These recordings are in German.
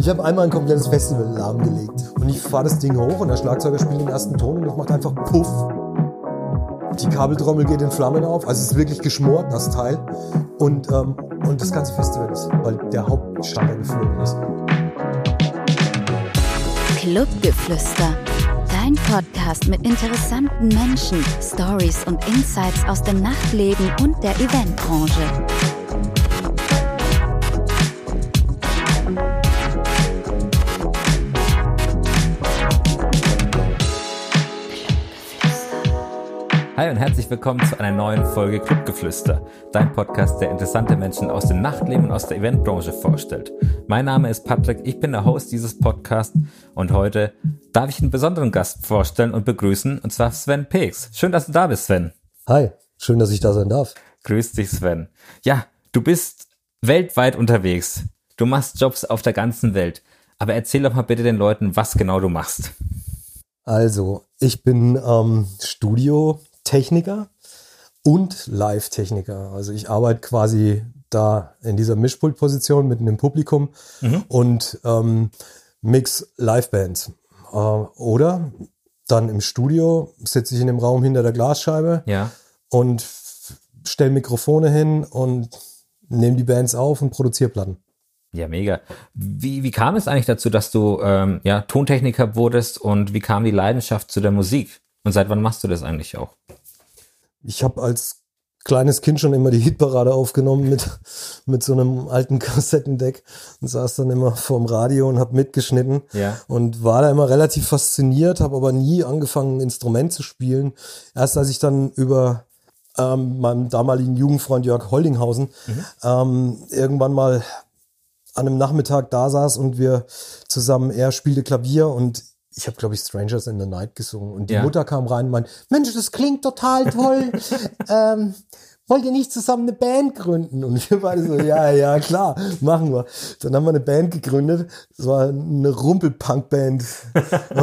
Ich habe einmal ein komplettes Festival lahmgelegt. Und ich fahre das Ding hoch und der Schlagzeuger spielt den ersten Ton und das macht einfach Puff. Die Kabeltrommel geht in Flammen auf. Also es ist wirklich geschmort, das Teil. Und, ähm, und das ganze Festival ist, weil der Hauptstandard geflogen ist. Clubgeflüster. Dein Podcast mit interessanten Menschen, Stories und Insights aus dem Nachtleben und der Eventbranche. Hi und herzlich willkommen zu einer neuen Folge Clubgeflüster, dein Podcast, der interessante Menschen aus dem Nachtleben und aus der Eventbranche vorstellt. Mein Name ist Patrick, ich bin der Host dieses Podcasts und heute darf ich einen besonderen Gast vorstellen und begrüßen, und zwar Sven Peeks. Schön, dass du da bist, Sven. Hi, schön, dass ich da sein darf. Grüß dich, Sven. Ja, du bist weltweit unterwegs. Du machst Jobs auf der ganzen Welt. Aber erzähl doch mal bitte den Leuten, was genau du machst. Also, ich bin ähm, Studio Techniker und Live-Techniker. Also ich arbeite quasi da in dieser Mischpultposition mitten im Publikum mhm. und ähm, mix Live-Bands. Äh, oder dann im Studio sitze ich in dem Raum hinter der Glasscheibe ja. und stelle Mikrofone hin und nehme die Bands auf und produziere Platten. Ja, mega. Wie, wie kam es eigentlich dazu, dass du ähm, ja, Tontechniker wurdest und wie kam die Leidenschaft zu der Musik? Und seit wann machst du das eigentlich auch? Ich habe als kleines Kind schon immer die Hitparade aufgenommen mit, mit so einem alten Kassettendeck und saß dann immer vorm Radio und habe mitgeschnitten ja. und war da immer relativ fasziniert, habe aber nie angefangen, ein Instrument zu spielen. Erst als ich dann über ähm, meinem damaligen Jugendfreund Jörg Holdinghausen mhm. ähm, irgendwann mal an einem Nachmittag da saß und wir zusammen, er spielte Klavier und ich habe, glaube ich, Strangers in the Night gesungen. Und die ja. Mutter kam rein und meinte, Mensch, das klingt total toll. ähm, wollt ihr nicht zusammen eine Band gründen? Und wir beide so, ja, ja, klar, machen wir. Dann haben wir eine Band gegründet. Das war eine Rumpelpunk-Band.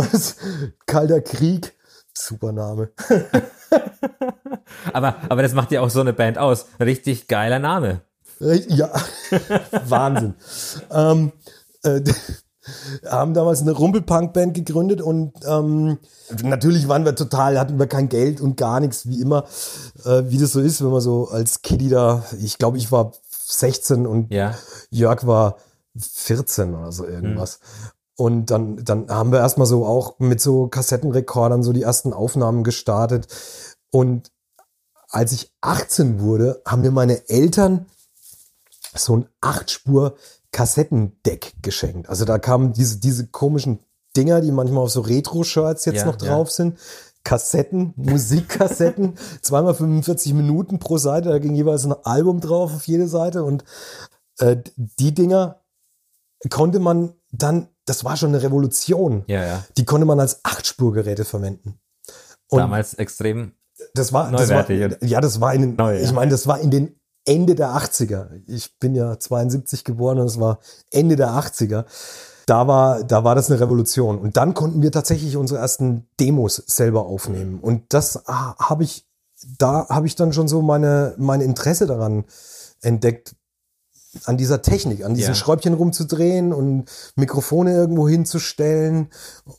Kalter Krieg. Super Name. aber, aber das macht ja auch so eine Band aus. Richtig geiler Name. Ja, Wahnsinn. ähm, äh, haben damals eine Rumpelpunk-Band gegründet und ähm, natürlich waren wir total, hatten wir kein Geld und gar nichts, wie immer, äh, wie das so ist, wenn man so als Kiddie da, ich glaube, ich war 16 und ja. Jörg war 14 oder so irgendwas. Mhm. Und dann, dann haben wir erstmal so auch mit so Kassettenrekordern so die ersten Aufnahmen gestartet. Und als ich 18 wurde, haben mir meine Eltern so ein Achtspur Kassettendeck geschenkt. Also da kamen diese, diese komischen Dinger, die manchmal auf so Retro-Shirts jetzt ja, noch drauf ja. sind. Kassetten, Musikkassetten, zweimal 45 Minuten pro Seite, da ging jeweils ein Album drauf auf jede Seite und äh, die Dinger konnte man dann, das war schon eine Revolution. Ja, ja. Die konnte man als Achtspurgeräte verwenden. Und Damals extrem das war. Das war, ja, das war in den, Neu, ich meine, das war in den Ende der 80er. Ich bin ja 72 geboren und es war Ende der 80er. Da war, da war das eine Revolution. Und dann konnten wir tatsächlich unsere ersten Demos selber aufnehmen. Und das habe ich, da habe ich dann schon so meine, mein Interesse daran entdeckt, an dieser Technik, an diesen ja. Schräubchen rumzudrehen und Mikrofone irgendwo hinzustellen.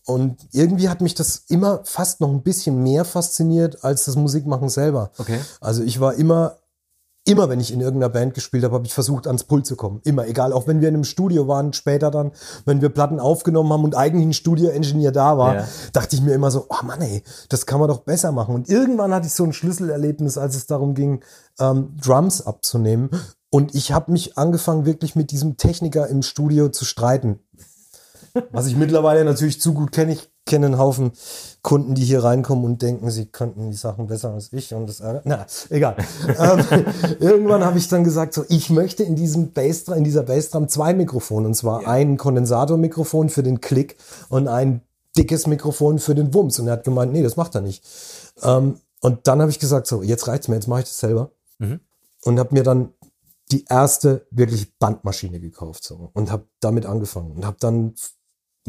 Und irgendwie hat mich das immer fast noch ein bisschen mehr fasziniert als das Musikmachen selber. Okay. Also ich war immer immer, wenn ich in irgendeiner Band gespielt habe, habe ich versucht, ans Pult zu kommen. Immer, egal. Auch wenn wir in einem Studio waren, später dann, wenn wir Platten aufgenommen haben und eigentlich ein Studio-Engineer da war, ja. dachte ich mir immer so, oh Mann, ey, das kann man doch besser machen. Und irgendwann hatte ich so ein Schlüsselerlebnis, als es darum ging, ähm, Drums abzunehmen. Und ich habe mich angefangen, wirklich mit diesem Techniker im Studio zu streiten. Was ich mittlerweile natürlich zu gut kenne. Ich kenne einen Haufen Kunden, die hier reinkommen und denken, sie könnten die Sachen besser als ich und das ärgert. Na, egal. ähm, irgendwann habe ich dann gesagt, so, ich möchte in diesem Bassdrum, in dieser Bassdrum zwei Mikrofone und zwar ja. ein Kondensatormikrofon für den Klick und ein dickes Mikrofon für den Wumms. Und er hat gemeint, nee, das macht er nicht. Ähm, und dann habe ich gesagt, so, jetzt reicht's mir, jetzt mache ich das selber. Mhm. Und habe mir dann die erste wirklich Bandmaschine gekauft so, und habe damit angefangen und habe dann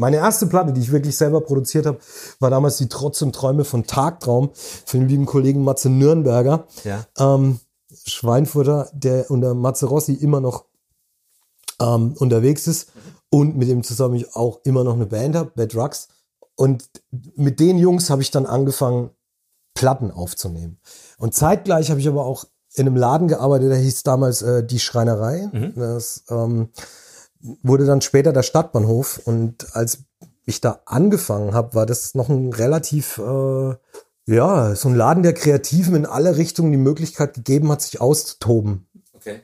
meine erste Platte, die ich wirklich selber produziert habe, war damals die Trotz und Träume von Tagtraum von dem lieben Kollegen Matze Nürnberger. Ja. Ähm, Schweinfurter, der unter Matze Rossi immer noch ähm, unterwegs ist. und mit dem zusammen ich auch immer noch eine Band habe, Bad Drugs. Und mit den Jungs habe ich dann angefangen, Platten aufzunehmen. Und zeitgleich habe ich aber auch in einem Laden gearbeitet, der hieß damals äh, Die Schreinerei. Mhm. Das ähm, wurde dann später der Stadtbahnhof. Und als ich da angefangen habe, war das noch ein relativ, äh, ja, so ein Laden der Kreativen in alle Richtungen die Möglichkeit gegeben hat, sich auszutoben. Okay.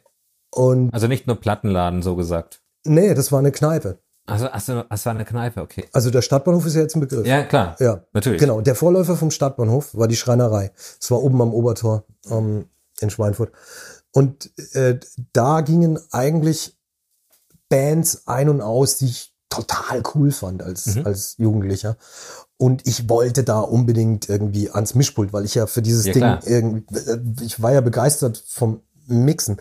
Und also nicht nur Plattenladen, so gesagt. Nee, das war eine Kneipe. Also, also, es war eine Kneipe, okay. Also der Stadtbahnhof ist ja jetzt ein Begriff. Ja, klar. Ja, natürlich. Genau. Der Vorläufer vom Stadtbahnhof war die Schreinerei. Es war oben am Obertor ähm, in Schweinfurt. Und äh, da gingen eigentlich Bands ein und aus, die ich total cool fand als, mhm. als Jugendlicher. Und ich wollte da unbedingt irgendwie ans Mischpult, weil ich ja für dieses ja, Ding klar. irgendwie, äh, ich war ja begeistert vom Mixen.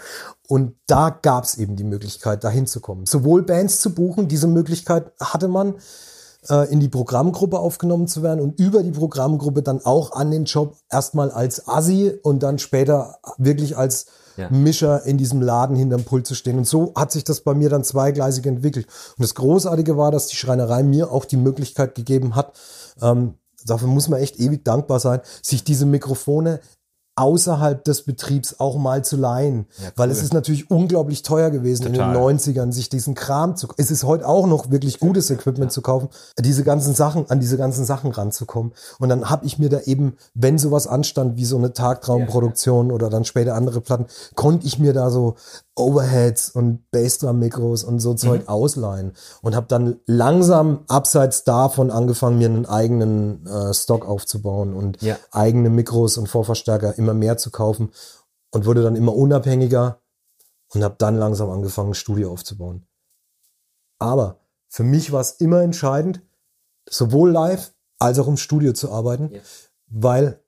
Und da gab es eben die Möglichkeit, da hinzukommen. Sowohl Bands zu buchen, diese Möglichkeit hatte man, äh, in die Programmgruppe aufgenommen zu werden und über die Programmgruppe dann auch an den Job erstmal als Assi und dann später wirklich als ja. Mischer in diesem Laden hinterm Pult zu stehen. Und so hat sich das bei mir dann zweigleisig entwickelt. Und das Großartige war, dass die Schreinerei mir auch die Möglichkeit gegeben hat, ähm, dafür muss man echt ewig dankbar sein, sich diese Mikrofone außerhalb des Betriebs auch mal zu leihen. Ja, cool. Weil es ist natürlich unglaublich teuer gewesen Total. in den 90ern, sich diesen Kram zu, es ist heute auch noch wirklich gutes Equipment ja. zu kaufen, diese ganzen Sachen, an diese ganzen Sachen ranzukommen. Und dann habe ich mir da eben, wenn sowas anstand, wie so eine Tagtraumproduktion ja, oder dann später andere Platten, konnte ich mir da so Overheads und Bassdrum-Mikros und so Zeug mhm. ausleihen und habe dann langsam abseits davon angefangen, mir einen eigenen äh, Stock aufzubauen und eigene Mikros und Vorverstärker immer mehr zu kaufen und wurde dann immer unabhängiger und habe dann langsam angefangen, ein Studio aufzubauen. Aber für mich war es immer entscheidend, sowohl live als auch im Studio zu arbeiten, ja. weil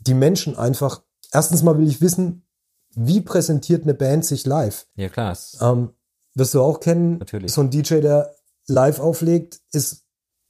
die Menschen einfach, erstens mal will ich wissen, wie präsentiert eine Band sich live? Ja, klar. Ähm, wirst du auch kennen, Natürlich. so ein DJ, der live auflegt, ist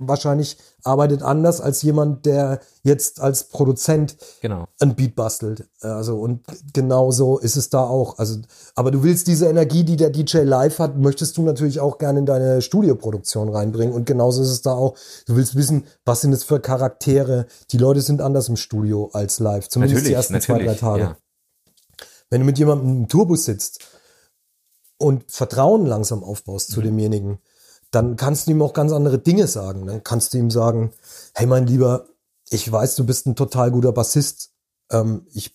wahrscheinlich arbeitet anders als jemand, der jetzt als Produzent genau. ein Beat bastelt. Also und genauso ist es da auch. Also, aber du willst diese Energie, die der DJ live hat, möchtest du natürlich auch gerne in deine Studioproduktion reinbringen. Und genauso ist es da auch. Du willst wissen, was sind es für Charaktere? Die Leute sind anders im Studio als live. Zumindest natürlich, die ersten zwei, drei Tage. Ja. Wenn du mit jemandem im Tourbus sitzt und Vertrauen langsam aufbaust mhm. zu demjenigen, dann kannst du ihm auch ganz andere Dinge sagen. Dann kannst du ihm sagen, hey mein Lieber, ich weiß, du bist ein total guter Bassist. Ähm, ich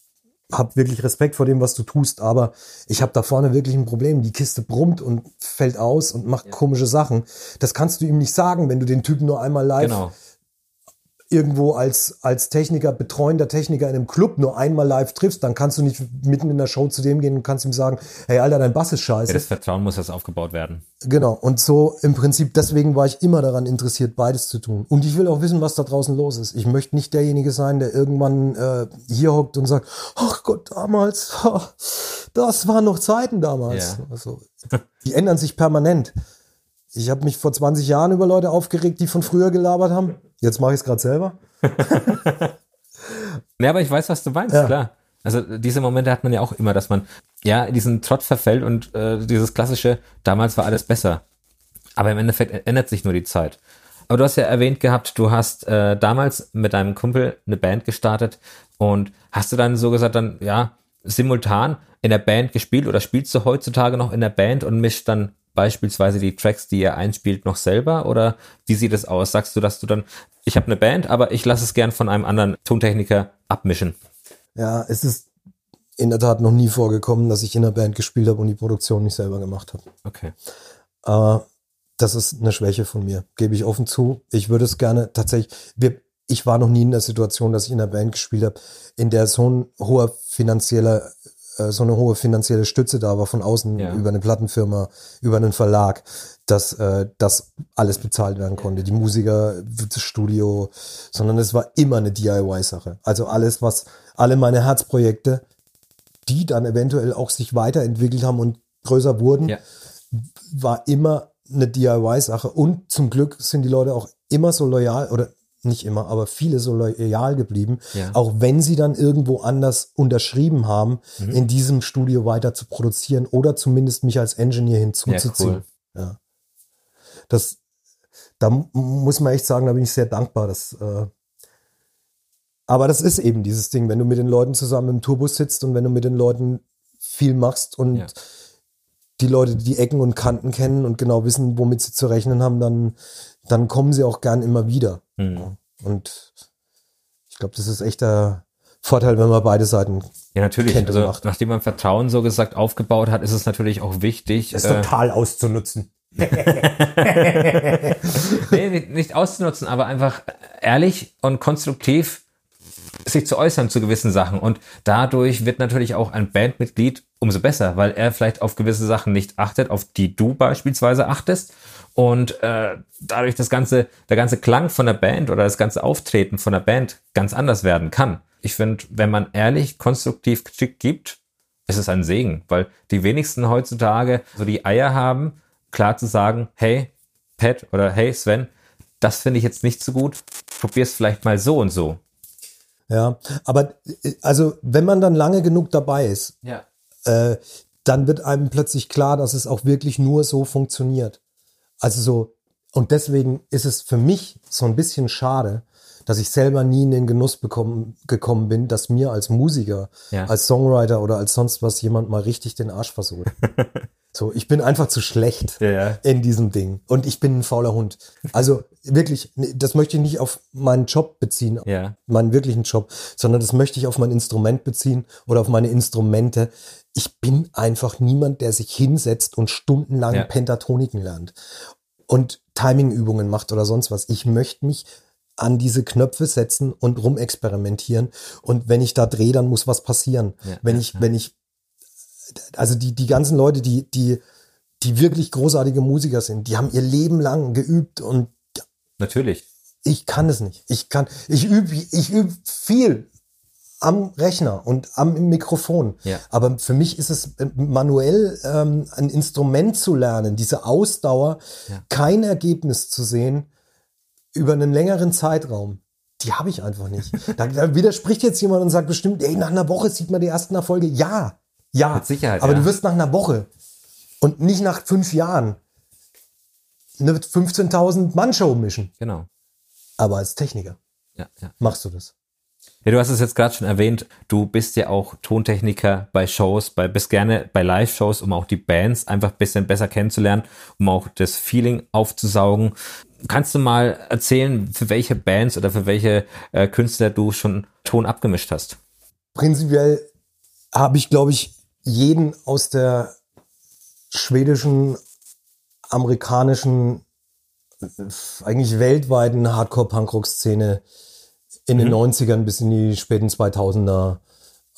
habe wirklich Respekt vor dem, was du tust, aber ich habe da vorne wirklich ein Problem. Die Kiste brummt und fällt aus und macht ja. komische Sachen. Das kannst du ihm nicht sagen, wenn du den Typen nur einmal live genau irgendwo als, als Techniker, betreuender Techniker in einem Club nur einmal live triffst, dann kannst du nicht mitten in der Show zu dem gehen und kannst ihm sagen, hey Alter, dein Bass ist scheiße. Ja, das Vertrauen muss jetzt aufgebaut werden. Genau. Und so im Prinzip, deswegen war ich immer daran interessiert, beides zu tun. Und ich will auch wissen, was da draußen los ist. Ich möchte nicht derjenige sein, der irgendwann äh, hier hockt und sagt, ach Gott, damals, das waren noch Zeiten damals. Ja. Also, die ändern sich permanent. Ich habe mich vor 20 Jahren über Leute aufgeregt, die von früher gelabert haben. Jetzt mache ich es gerade selber. ja, aber ich weiß, was du meinst, ja. klar. Also diese Momente hat man ja auch immer, dass man ja in diesen Trott verfällt und äh, dieses klassische, damals war alles besser. Aber im Endeffekt ändert sich nur die Zeit. Aber du hast ja erwähnt gehabt, du hast äh, damals mit deinem Kumpel eine Band gestartet und hast du dann so gesagt, dann ja, simultan in der Band gespielt oder spielst du heutzutage noch in der Band und mischt dann beispielsweise die Tracks, die ihr einspielt, noch selber? Oder wie sieht es aus? Sagst du, dass du dann, ich habe eine Band, aber ich lasse es gern von einem anderen Tontechniker abmischen? Ja, es ist in der Tat noch nie vorgekommen, dass ich in einer Band gespielt habe und die Produktion nicht selber gemacht habe. Okay. Äh, das ist eine Schwäche von mir, gebe ich offen zu. Ich würde es gerne tatsächlich, wir, ich war noch nie in der Situation, dass ich in einer Band gespielt habe, in der so ein hoher finanzieller äh, so eine hohe finanzielle Stütze da war von außen ja. über eine Plattenfirma, über einen Verlag, dass äh, das alles bezahlt werden konnte. Die Musiker, das Studio, sondern es war immer eine DIY-Sache. Also alles, was, alle meine Herzprojekte, die dann eventuell auch sich weiterentwickelt haben und größer wurden, ja. war immer eine DIY-Sache. Und zum Glück sind die Leute auch immer so loyal oder nicht immer, aber viele so loyal geblieben, ja. auch wenn sie dann irgendwo anders unterschrieben haben, mhm. in diesem Studio weiter zu produzieren oder zumindest mich als Engineer hinzuzuziehen. Ja, cool. ja. das, da muss man echt sagen, da bin ich sehr dankbar. Dass, äh, aber das ist eben dieses Ding, wenn du mit den Leuten zusammen im Tourbus sitzt und wenn du mit den Leuten viel machst und. Die Leute die Ecken und Kanten kennen und genau wissen, womit sie zu rechnen haben, dann, dann kommen sie auch gern immer wieder. Mhm. Und ich glaube, das ist echt der Vorteil, wenn man beide Seiten ja, natürlich. Kennt also, macht. nachdem man Vertrauen so gesagt aufgebaut hat, ist es natürlich auch wichtig. Das äh, total auszunutzen. nee, nicht auszunutzen, aber einfach ehrlich und konstruktiv sich zu äußern zu gewissen Sachen. Und dadurch wird natürlich auch ein Bandmitglied umso besser, weil er vielleicht auf gewisse Sachen nicht achtet, auf die du beispielsweise achtest. Und äh, dadurch das ganze, der ganze Klang von der Band oder das ganze Auftreten von der Band ganz anders werden kann. Ich finde, wenn man ehrlich konstruktiv Kritik gibt, ist es ein Segen, weil die wenigsten heutzutage so die Eier haben, klar zu sagen, hey, Pat oder hey, Sven, das finde ich jetzt nicht so gut, probier's vielleicht mal so und so. Ja, aber also wenn man dann lange genug dabei ist, ja. äh, dann wird einem plötzlich klar, dass es auch wirklich nur so funktioniert. Also so, und deswegen ist es für mich so ein bisschen schade, dass ich selber nie in den Genuss bekommen, gekommen bin, dass mir als Musiker, ja. als Songwriter oder als sonst was jemand mal richtig den Arsch versucht. so, ich bin einfach zu schlecht ja, ja. in diesem Ding. Und ich bin ein fauler Hund. Also wirklich, das möchte ich nicht auf meinen Job beziehen, meinen wirklichen Job, sondern das möchte ich auf mein Instrument beziehen oder auf meine Instrumente. Ich bin einfach niemand, der sich hinsetzt und stundenlang Pentatoniken lernt und Timingübungen macht oder sonst was. Ich möchte mich an diese Knöpfe setzen und rumexperimentieren. Und wenn ich da drehe, dann muss was passieren. Ja, wenn ich, ja. wenn ich, also die, die ganzen Leute, die, die, die wirklich großartige Musiker sind, die haben ihr Leben lang geübt und natürlich. Ich kann es nicht. Ich kann, ich übe, ich übe viel am Rechner und am Mikrofon. Ja. Aber für mich ist es äh, manuell ähm, ein Instrument zu lernen, diese Ausdauer, ja. kein Ergebnis zu sehen über einen längeren Zeitraum, die habe ich einfach nicht. Da, da, widerspricht jetzt jemand und sagt bestimmt, ey, nach einer Woche sieht man die ersten Erfolge. Ja, ja. Mit Sicherheit. Aber ja. du wirst nach einer Woche und nicht nach fünf Jahren eine 15.000 Mann Show mischen. Genau. Aber als Techniker ja, ja. machst du das. Ja, du hast es jetzt gerade schon erwähnt, du bist ja auch Tontechniker bei Shows, bei, bist gerne bei Live-Shows, um auch die Bands einfach ein bisschen besser kennenzulernen, um auch das Feeling aufzusaugen. Kannst du mal erzählen, für welche Bands oder für welche äh, Künstler du schon Ton abgemischt hast? Prinzipiell habe ich, glaube ich, jeden aus der schwedischen, amerikanischen, eigentlich weltweiten Hardcore-Punkrock-Szene in den mhm. 90ern bis in die späten 2000er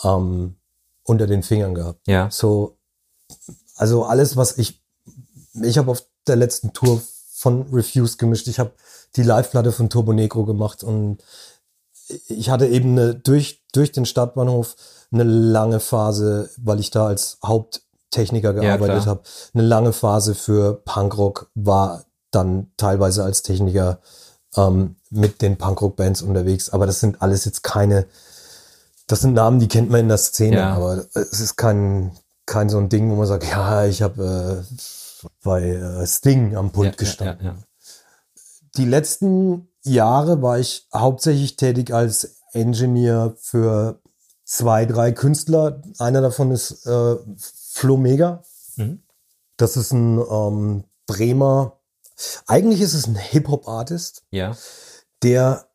ähm, unter den Fingern gehabt. Ja. So, also alles, was ich, ich habe auf der letzten Tour von Refuse gemischt. Ich habe die Live-Platte von Turbo Negro gemacht und ich hatte eben eine, durch, durch den Stadtbahnhof eine lange Phase, weil ich da als Haupttechniker gearbeitet ja, habe, eine lange Phase für Punkrock, war dann teilweise als Techniker ähm, mit den Punkrock-Bands unterwegs. Aber das sind alles jetzt keine, das sind Namen, die kennt man in der Szene, ja. aber es ist kein, kein so ein Ding, wo man sagt, ja, ich habe äh, bei äh, Sting am Pult ja, gestanden. Die letzten Jahre war ich hauptsächlich tätig als Engineer für zwei, drei Künstler. Einer davon ist äh, Flo Mega. Mhm. Das ist ein ähm, Bremer, eigentlich ist es ein Hip-Hop-Artist, ja. der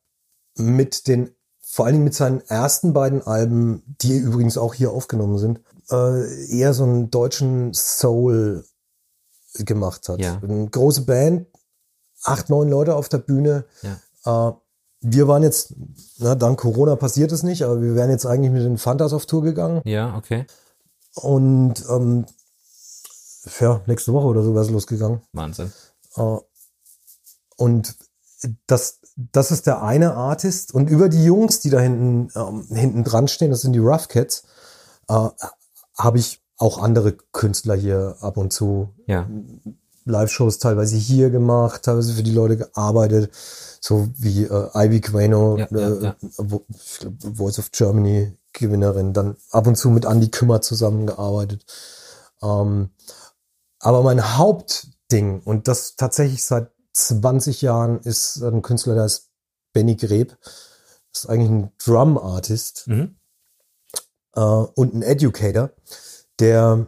mit den, vor allen Dingen mit seinen ersten beiden Alben, die übrigens auch hier aufgenommen sind, äh, eher so einen deutschen Soul gemacht hat. Ja. Eine große Band, acht, neun Leute auf der Bühne. Ja. Äh, wir waren jetzt, na, dank Corona passiert es nicht, aber wir wären jetzt eigentlich mit den Fantas auf Tour gegangen. Ja, okay. Und ähm, ja, nächste Woche oder so wäre es losgegangen. Wahnsinn. Äh, und das, das ist der eine Artist. Und über die Jungs, die da hinten, ähm, hinten dran stehen, das sind die Rough Cats, äh, habe ich auch andere Künstler hier ab und zu ja. Live-Shows teilweise hier gemacht, teilweise für die Leute gearbeitet, so wie äh, Ivy Quano, ja, äh, ja, Voice of Germany Gewinnerin, dann ab und zu mit Andy Kümmer zusammengearbeitet. Ähm, aber mein Hauptding Ding. Und das tatsächlich seit 20 Jahren ist ein Künstler, der ist Benny Greb. Das ist eigentlich ein Drum-Artist mhm. äh, und ein Educator, der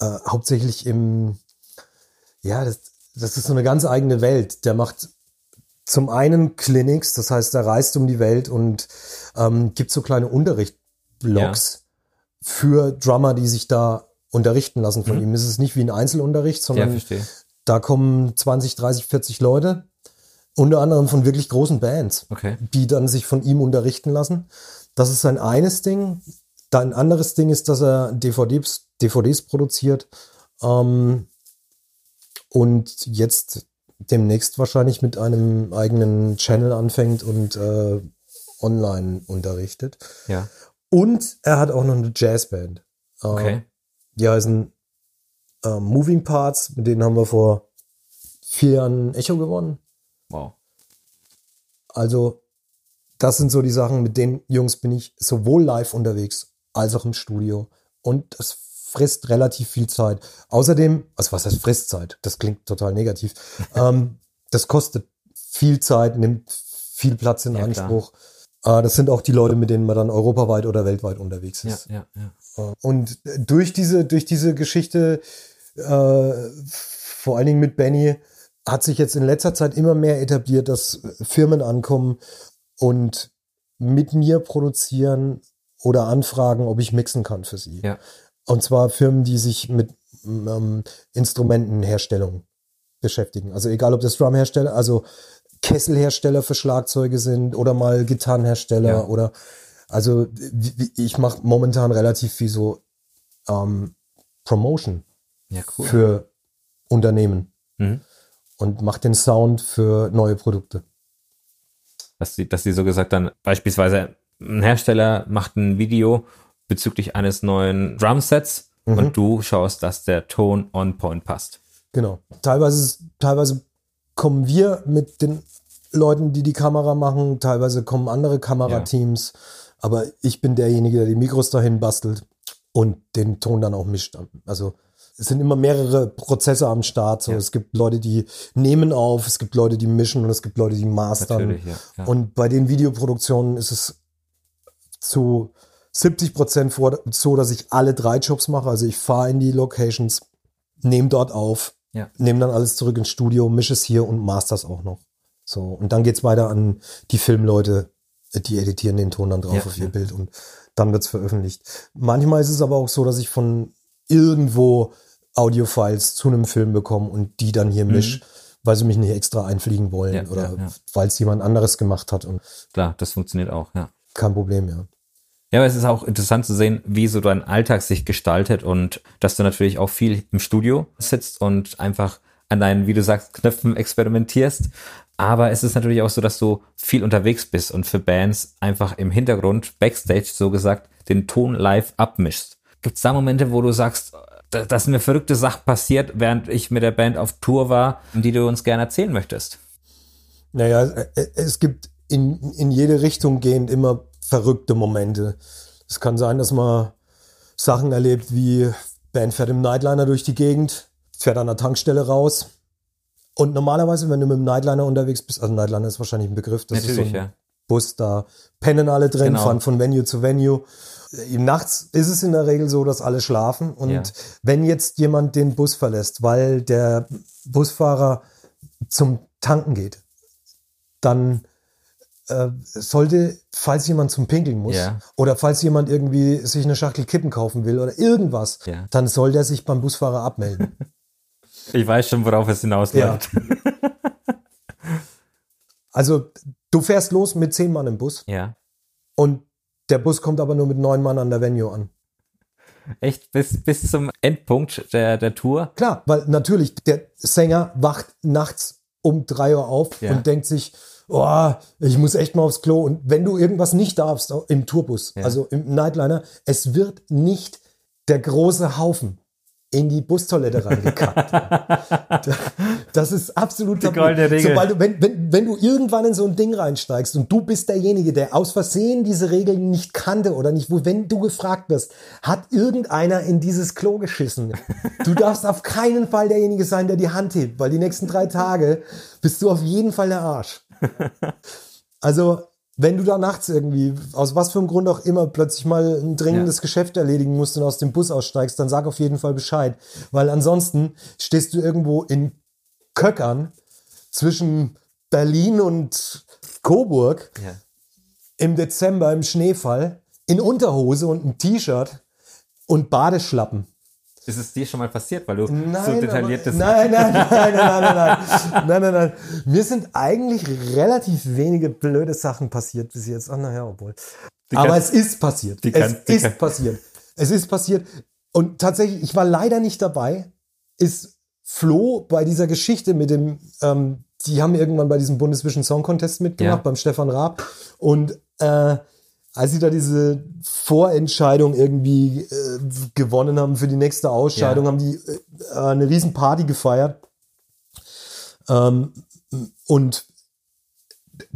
äh, hauptsächlich im, ja, das, das ist so eine ganz eigene Welt. Der macht zum einen Clinics, das heißt, er reist um die Welt und ähm, gibt so kleine Unterrichtblogs ja. für Drummer, die sich da unterrichten lassen von mhm. ihm. Es ist nicht wie ein Einzelunterricht, sondern ja, da kommen 20, 30, 40 Leute, unter anderem von wirklich großen Bands, okay. die dann sich von ihm unterrichten lassen. Das ist sein eines Ding. Ein anderes Ding ist, dass er DVDs, DVDs produziert ähm, und jetzt demnächst wahrscheinlich mit einem eigenen Channel anfängt und äh, online unterrichtet. Ja. Und er hat auch noch eine Jazzband. Äh, okay. Die heißen äh, Moving Parts, mit denen haben wir vor vier Jahren Echo gewonnen. Wow. Also, das sind so die Sachen, mit den Jungs bin ich sowohl live unterwegs als auch im Studio. Und das frisst relativ viel Zeit. Außerdem, also was heißt Fristzeit? Das klingt total negativ. ähm, das kostet viel Zeit, nimmt viel Platz in ja, Anspruch. Äh, das sind auch die Leute, mit denen man dann europaweit oder weltweit unterwegs ist. Ja, ja, ja. Äh, und durch diese, durch diese Geschichte, äh, vor allen Dingen mit Benny, hat sich jetzt in letzter Zeit immer mehr etabliert, dass Firmen ankommen und mit mir produzieren oder anfragen, ob ich mixen kann für sie. Ja. Und zwar Firmen, die sich mit ähm, Instrumentenherstellung beschäftigen. Also egal, ob das Drumhersteller, also Kesselhersteller für Schlagzeuge sind oder mal Gitarrenhersteller ja. oder also ich mache momentan relativ viel so ähm, Promotion ja, cool. für Unternehmen mhm. und mache den Sound für neue Produkte. Dass sie, dass sie so gesagt dann beispielsweise ein Hersteller macht ein Video bezüglich eines neuen Drumsets mhm. und du schaust, dass der Ton on point passt. Genau. Teilweise, teilweise kommen wir mit den Leuten, die die Kamera machen, teilweise kommen andere Kamerateams, ja. aber ich bin derjenige, der die Mikros dahin bastelt und den Ton dann auch mischt. Also es sind immer mehrere Prozesse am Start. So. Ja. Es gibt Leute, die nehmen auf, es gibt Leute, die mischen und es gibt Leute, die mastern. Ja. Und bei den Videoproduktionen ist es zu 70 Prozent so, dass ich alle drei Jobs mache. Also ich fahre in die Locations, nehme dort auf, ja. nehme dann alles zurück ins Studio, mische es hier und masters auch noch. So, und dann geht's weiter an die Filmleute, die editieren den Ton dann drauf ja, auf ihr ja. Bild und dann wird's veröffentlicht. Manchmal ist es aber auch so, dass ich von irgendwo Audiofiles zu einem Film bekomme und die dann hier mhm. misch, weil sie mich nicht extra einfliegen wollen ja, oder weil es jemand anderes gemacht hat. Und Klar, das funktioniert auch, ja. Kein Problem, ja. Ja, aber es ist auch interessant zu sehen, wie so dein Alltag sich gestaltet und dass du natürlich auch viel im Studio sitzt und einfach an deinen, wie du sagst, Knöpfen experimentierst. Aber es ist natürlich auch so, dass du viel unterwegs bist und für Bands einfach im Hintergrund, Backstage so gesagt, den Ton live abmischst. Gibt es da Momente, wo du sagst, dass mir verrückte Sachen passiert, während ich mit der Band auf Tour war, die du uns gerne erzählen möchtest? Naja, es gibt in, in jede Richtung gehend immer verrückte Momente. Es kann sein, dass man Sachen erlebt wie Band fährt im Nightliner durch die Gegend, fährt an der Tankstelle raus. Und normalerweise, wenn du mit dem Nightliner unterwegs bist, also Nightliner ist wahrscheinlich ein Begriff, das Natürlich, ist so ein ja. Bus, da pennen alle drin, genau. fahren von Venue zu Venue. Nachts ist es in der Regel so, dass alle schlafen. Und ja. wenn jetzt jemand den Bus verlässt, weil der Busfahrer zum Tanken geht, dann äh, sollte, falls jemand zum Pinkeln muss ja. oder falls jemand irgendwie sich eine Schachtel Kippen kaufen will oder irgendwas, ja. dann soll der sich beim Busfahrer abmelden. Ich weiß schon, worauf es hinausläuft. Ja. Also, du fährst los mit zehn Mann im Bus. Ja. Und der Bus kommt aber nur mit neun Mann an der Venue an. Echt bis, bis zum Endpunkt der, der Tour? Klar, weil natürlich der Sänger wacht nachts um drei Uhr auf ja. und denkt sich, oh, ich muss echt mal aufs Klo. Und wenn du irgendwas nicht darfst im Tourbus, ja. also im Nightliner, es wird nicht der große Haufen in die Bustoilette reingekackt. das ist absolut die goldene Regel. Sobald du, wenn, wenn, wenn du irgendwann in so ein Ding reinsteigst und du bist derjenige, der aus Versehen diese Regeln nicht kannte oder nicht, wo, wenn du gefragt wirst, hat irgendeiner in dieses Klo geschissen. Du darfst auf keinen Fall derjenige sein, der die Hand hebt, weil die nächsten drei Tage bist du auf jeden Fall der Arsch. Also wenn du da nachts irgendwie, aus was für einem Grund auch immer, plötzlich mal ein dringendes ja. Geschäft erledigen musst und aus dem Bus aussteigst, dann sag auf jeden Fall Bescheid. Weil ansonsten stehst du irgendwo in Köckern zwischen Berlin und Coburg ja. im Dezember im Schneefall in Unterhose und ein T-Shirt und Badeschlappen. Ist es dir schon mal passiert, weil du nein, so detailliert bist? Nein, nein, nein, nein, nein, nein, nein, nein, nein, nein. Mir sind eigentlich relativ wenige blöde Sachen passiert bis jetzt. Ach, naja, obwohl. Die Aber es ist passiert. es kann, ist kann. passiert. Es ist passiert. Und tatsächlich, ich war leider nicht dabei. Ist Flo bei dieser Geschichte mit dem, ähm, die haben irgendwann bei diesem Bundesvision Song Contest mitgemacht, ja. beim Stefan Raab. Und äh, als sie da diese Vorentscheidung irgendwie äh, gewonnen haben für die nächste Ausscheidung, ja. haben die äh, eine riesen Party gefeiert. Ähm, und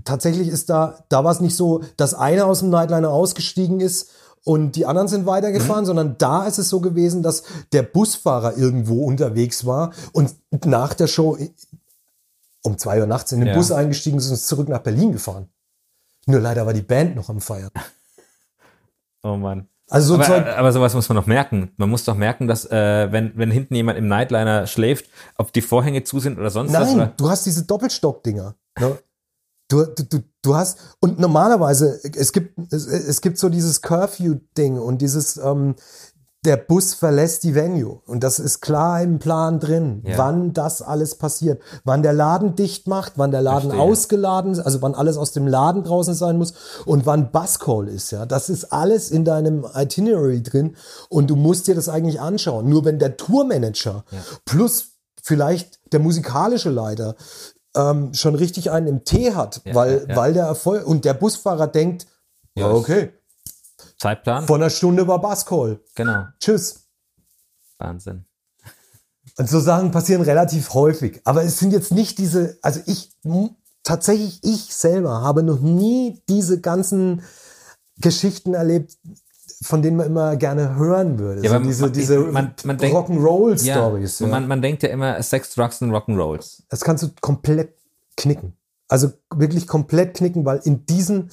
tatsächlich ist da, da war es nicht so, dass einer aus dem Nightliner ausgestiegen ist und die anderen sind weitergefahren, mhm. sondern da ist es so gewesen, dass der Busfahrer irgendwo unterwegs war und nach der Show um zwei Uhr nachts in den ja. Bus eingestiegen ist und ist zurück nach Berlin gefahren. Nur leider war die Band noch am Feiern. Oh Mann. Also so aber, aber sowas muss man noch merken. Man muss doch merken, dass äh, wenn, wenn hinten jemand im Nightliner schläft, ob die Vorhänge zu sind oder sonst Nein, was. Nein, du hast diese Doppelstock-Dinger. Ne? Du, du, du, du hast, und normalerweise, es gibt, es, es gibt so dieses Curfew-Ding und dieses, ähm, der Bus verlässt die Venue. Und das ist klar im Plan drin, ja. wann das alles passiert. Wann der Laden dicht macht, wann der Laden Verstehe. ausgeladen ist, also wann alles aus dem Laden draußen sein muss und wann Buscall ist. Ja, Das ist alles in deinem Itinerary drin und du musst dir das eigentlich anschauen. Nur wenn der Tourmanager ja. plus vielleicht der musikalische Leiter ähm, schon richtig einen im Tee hat, ja, weil, weil der Erfolg und der Busfahrer denkt, ja, okay, Zeitplan? Vor einer Stunde war Basscall. Genau. Tschüss. Wahnsinn. Und so Sachen passieren relativ häufig. Aber es sind jetzt nicht diese, also ich, tatsächlich ich selber habe noch nie diese ganzen Geschichten erlebt, von denen man immer gerne hören würde. Ja, so diese diese man, man Rock'n'Roll-Stories. Ja, ja. Man, man denkt ja immer Sex, Drugs und Rock'n'Rolls. Das kannst du komplett knicken. Also wirklich komplett knicken, weil in diesen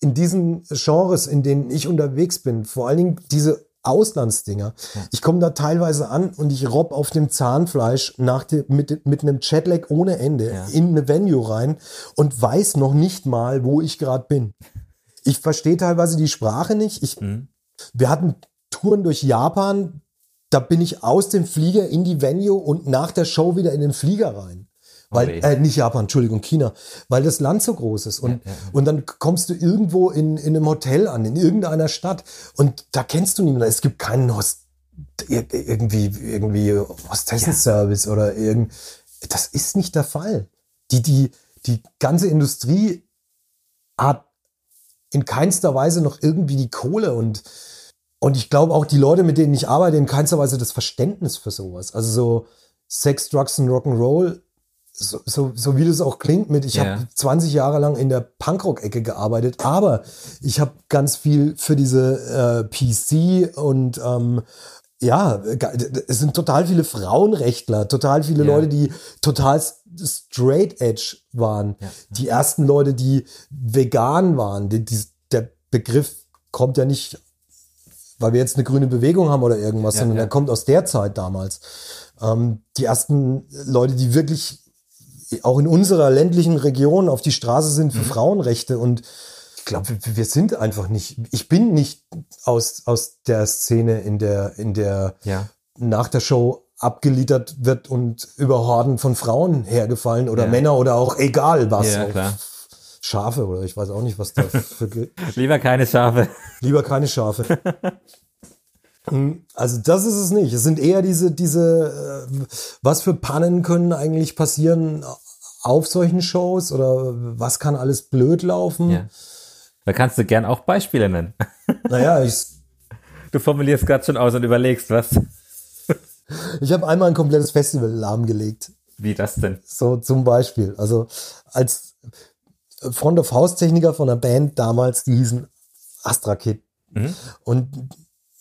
in diesen Genres, in denen ich unterwegs bin, vor allen Dingen diese Auslandsdinger. Ich komme da teilweise an und ich robb auf dem Zahnfleisch nach de, mit, mit einem Chatlag ohne Ende ja. in eine Venue rein und weiß noch nicht mal, wo ich gerade bin. Ich verstehe teilweise die Sprache nicht. Ich, mhm. Wir hatten Touren durch Japan, da bin ich aus dem Flieger in die Venue und nach der Show wieder in den Flieger rein. Weil, äh, nicht Japan, Entschuldigung, China, weil das Land so groß ist. Und, ja, ja. und dann kommst du irgendwo in, in einem Hotel an, in irgendeiner Stadt und da kennst du niemanden. Es gibt keinen Host, irgendwie, irgendwie Hostessenservice ja. oder irgend. Das ist nicht der Fall. Die, die, die ganze Industrie hat in keinster Weise noch irgendwie die Kohle und, und ich glaube auch die Leute, mit denen ich arbeite, in keinster Weise das Verständnis für sowas. Also so Sex, Drugs und Rock'n'Roll so, so, so wie das auch klingt mit, ich yeah. habe 20 Jahre lang in der Punkrock-Ecke gearbeitet, aber ich habe ganz viel für diese äh, PC und ähm, ja, es sind total viele Frauenrechtler, total viele yeah. Leute, die total straight edge waren. Ja. Die ersten Leute, die vegan waren. Die, die, der Begriff kommt ja nicht, weil wir jetzt eine grüne Bewegung haben oder irgendwas, ja, sondern ja. er kommt aus der Zeit damals. Ähm, die ersten Leute, die wirklich auch in unserer ländlichen Region auf die Straße sind für mhm. Frauenrechte und ich glaube, wir sind einfach nicht, ich bin nicht aus, aus der Szene, in der, in der ja. nach der Show abgeliefert wird und über Horden von Frauen hergefallen oder ja. Männer oder auch egal was. Ja, klar. Schafe oder ich weiß auch nicht, was da für. Lieber keine Schafe. Lieber keine Schafe. Hm, also das ist es nicht. Es sind eher diese, diese, äh, was für Pannen können eigentlich passieren auf solchen Shows oder was kann alles blöd laufen? Ja. Da kannst du gern auch Beispiele nennen. Naja, ich. Du formulierst gerade schon aus und überlegst, was. Ich habe einmal ein komplettes Festival lahmgelegt. Wie das denn? So zum Beispiel. Also als Front of House Techniker von einer Band damals, die hießen Astra Kid. Mhm. Und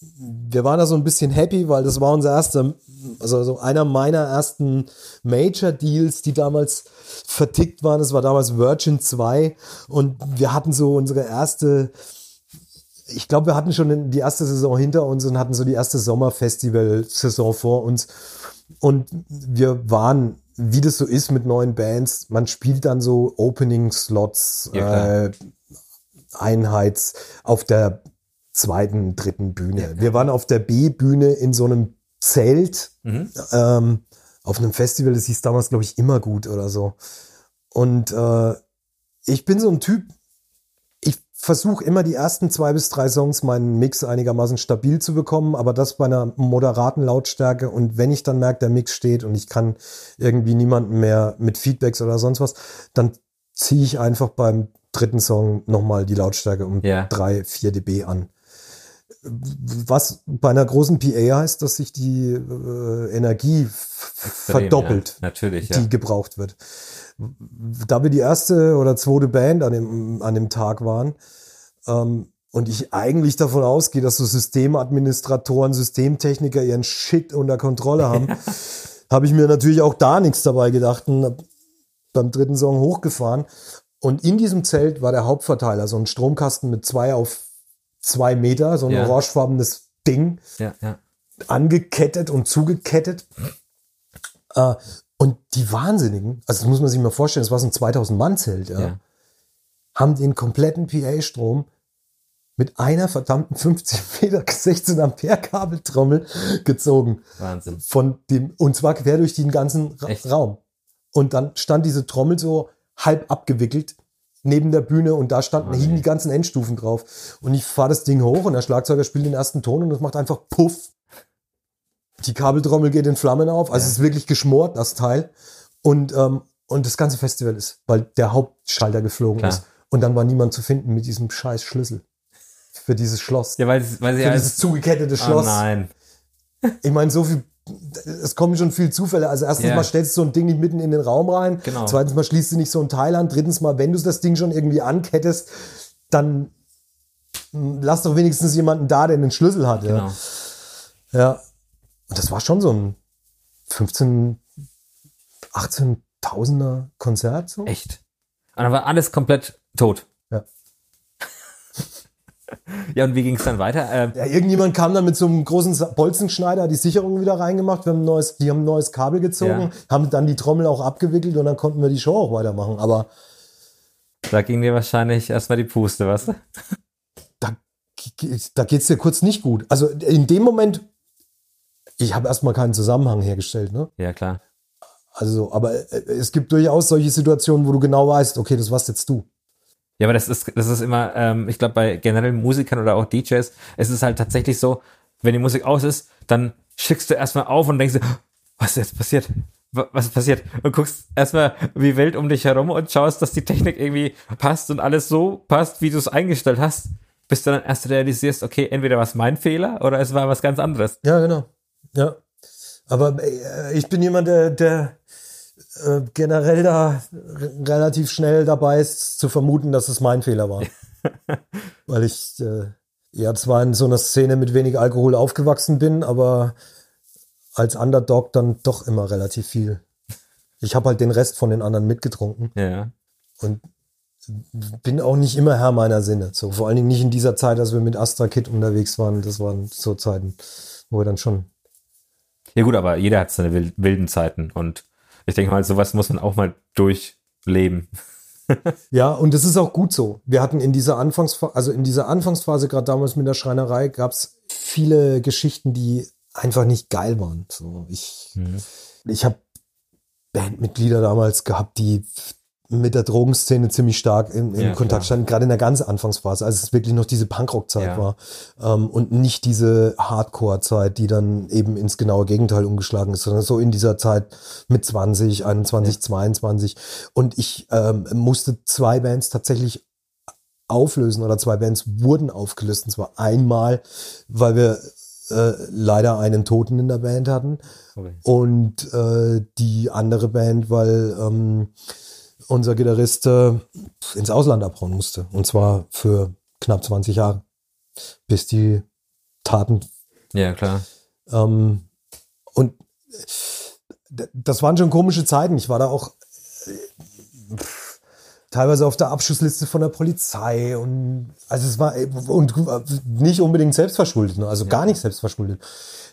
wir waren da so ein bisschen happy, weil das war unser erster, also so einer meiner ersten Major Deals, die damals vertickt waren. Das war damals Virgin 2 und wir hatten so unsere erste, ich glaube, wir hatten schon die erste Saison hinter uns und hatten so die erste Sommerfestival-Saison vor uns. Und wir waren, wie das so ist mit neuen Bands, man spielt dann so Opening-Slots, ja, äh, Einheits auf der zweiten, dritten Bühne. Ja, Wir waren auf der B-Bühne in so einem Zelt mhm. ähm, auf einem Festival, das hieß damals, glaube ich, immer gut oder so. Und äh, ich bin so ein Typ, ich versuche immer die ersten zwei bis drei Songs meinen Mix einigermaßen stabil zu bekommen, aber das bei einer moderaten Lautstärke. Und wenn ich dann merke, der Mix steht und ich kann irgendwie niemanden mehr mit Feedbacks oder sonst was, dann ziehe ich einfach beim dritten Song nochmal die Lautstärke um ja. drei, vier dB an was bei einer großen PA heißt, dass sich die äh, Energie Extrem, verdoppelt, ja. Natürlich, die gebraucht wird. Da wir die erste oder zweite Band an dem, an dem Tag waren ähm, und ich eigentlich davon ausgehe, dass so Systemadministratoren, Systemtechniker ihren Shit unter Kontrolle haben, habe ich mir natürlich auch da nichts dabei gedacht und beim dritten Song hochgefahren. Und in diesem Zelt war der Hauptverteiler, so ein Stromkasten mit zwei auf zwei Meter, so ein ja. orangefarbenes Ding, ja, ja. angekettet und zugekettet. Äh, und die Wahnsinnigen, also das muss man sich mal vorstellen, das war so ein 2000 Mann Zelt, ja, ja. haben den kompletten PA-Strom mit einer verdammten 50 Meter 16 Ampere Kabeltrommel gezogen. Wahnsinn. Von dem, und zwar quer durch den ganzen Ra Raum. Und dann stand diese Trommel so halb abgewickelt neben der Bühne und da standen, oh, hingen die ganzen Endstufen drauf. Und ich fahre das Ding hoch und der Schlagzeuger spielt den ersten Ton und es macht einfach Puff. Die Kabeltrommel geht in Flammen auf. Also ja. es ist wirklich geschmort, das Teil. Und, ähm, und das ganze Festival ist, weil der Hauptschalter geflogen Klar. ist. Und dann war niemand zu finden mit diesem scheiß Schlüssel. Für dieses Schloss. Ja, weil, weil sie Für dieses zugekettete Schloss. Oh nein. Ich meine, so viel es kommen schon viele Zufälle. Also erstens yeah. mal stellst du so ein Ding nicht mitten in den Raum rein. Genau. Zweitens mal schließt du nicht so ein Teil an. Drittens mal, wenn du das Ding schon irgendwie ankettest, dann lass doch wenigstens jemanden da, der den Schlüssel hat. Genau. Ja. ja. Und das war schon so ein 15, 18.000er Konzert. So. Echt? Und dann war alles komplett tot. Ja, und wie ging es dann weiter? Ähm ja, irgendjemand kam dann mit so einem großen Bolzenschneider, die Sicherung wieder reingemacht. Wir haben neues, die haben ein neues Kabel gezogen, ja. haben dann die Trommel auch abgewickelt und dann konnten wir die Show auch weitermachen. Aber da ging dir wahrscheinlich erstmal die Puste, was? Da, da geht es dir kurz nicht gut. Also in dem Moment, ich habe erstmal keinen Zusammenhang hergestellt, ne? Ja, klar. Also, aber äh, es gibt durchaus solche Situationen, wo du genau weißt, okay, das warst jetzt du. Ja, aber das ist, das ist immer, ähm, ich glaube, bei generellen Musikern oder auch DJs, es ist halt tatsächlich so, wenn die Musik aus ist, dann schickst du erstmal auf und denkst, was ist jetzt passiert? Was ist passiert? Und guckst erstmal wie wild um dich herum und schaust, dass die Technik irgendwie passt und alles so passt, wie du es eingestellt hast, bis du dann erst realisierst, okay, entweder war es mein Fehler oder es war was ganz anderes. Ja, genau. Ja. Aber äh, ich bin jemand, der, der äh, generell da relativ schnell dabei ist, zu vermuten, dass es mein Fehler war. Weil ich äh, ja zwar in so einer Szene mit wenig Alkohol aufgewachsen bin, aber als Underdog dann doch immer relativ viel. Ich habe halt den Rest von den anderen mitgetrunken. Ja. Und bin auch nicht immer Herr meiner Sinne. So, vor allen Dingen nicht in dieser Zeit, als wir mit Astra Kid unterwegs waren. Das waren so Zeiten, wo wir dann schon. Ja gut, aber jeder hat seine wilden Zeiten und ich denke mal, sowas muss man auch mal durchleben. ja, und das ist auch gut so. Wir hatten in dieser Anfangsphase, also in dieser Anfangsphase, gerade damals mit der Schreinerei, gab es viele Geschichten, die einfach nicht geil waren. So, ich, mhm. ich habe Bandmitglieder damals gehabt, die mit der Drogenszene ziemlich stark in, in ja, Kontakt standen, gerade in der ganzen Anfangsphase, als es wirklich noch diese Punkrock-Zeit ja. war ähm, und nicht diese Hardcore-Zeit, die dann eben ins genaue Gegenteil umgeschlagen ist, sondern so in dieser Zeit mit 20, 21, ja. 22 und ich ähm, musste zwei Bands tatsächlich auflösen oder zwei Bands wurden aufgelöst und zwar einmal, weil wir äh, leider einen Toten in der Band hatten. Okay. Und äh, die andere Band, weil ähm, unser Gitarrist äh, ins Ausland abhauen musste. Und zwar für knapp 20 Jahre, bis die Taten. Ja, klar. Ähm, und das waren schon komische Zeiten. Ich war da auch äh, teilweise auf der Abschussliste von der Polizei und also es war und nicht unbedingt selbstverschuldet, ne? also gar nicht selbstverschuldet.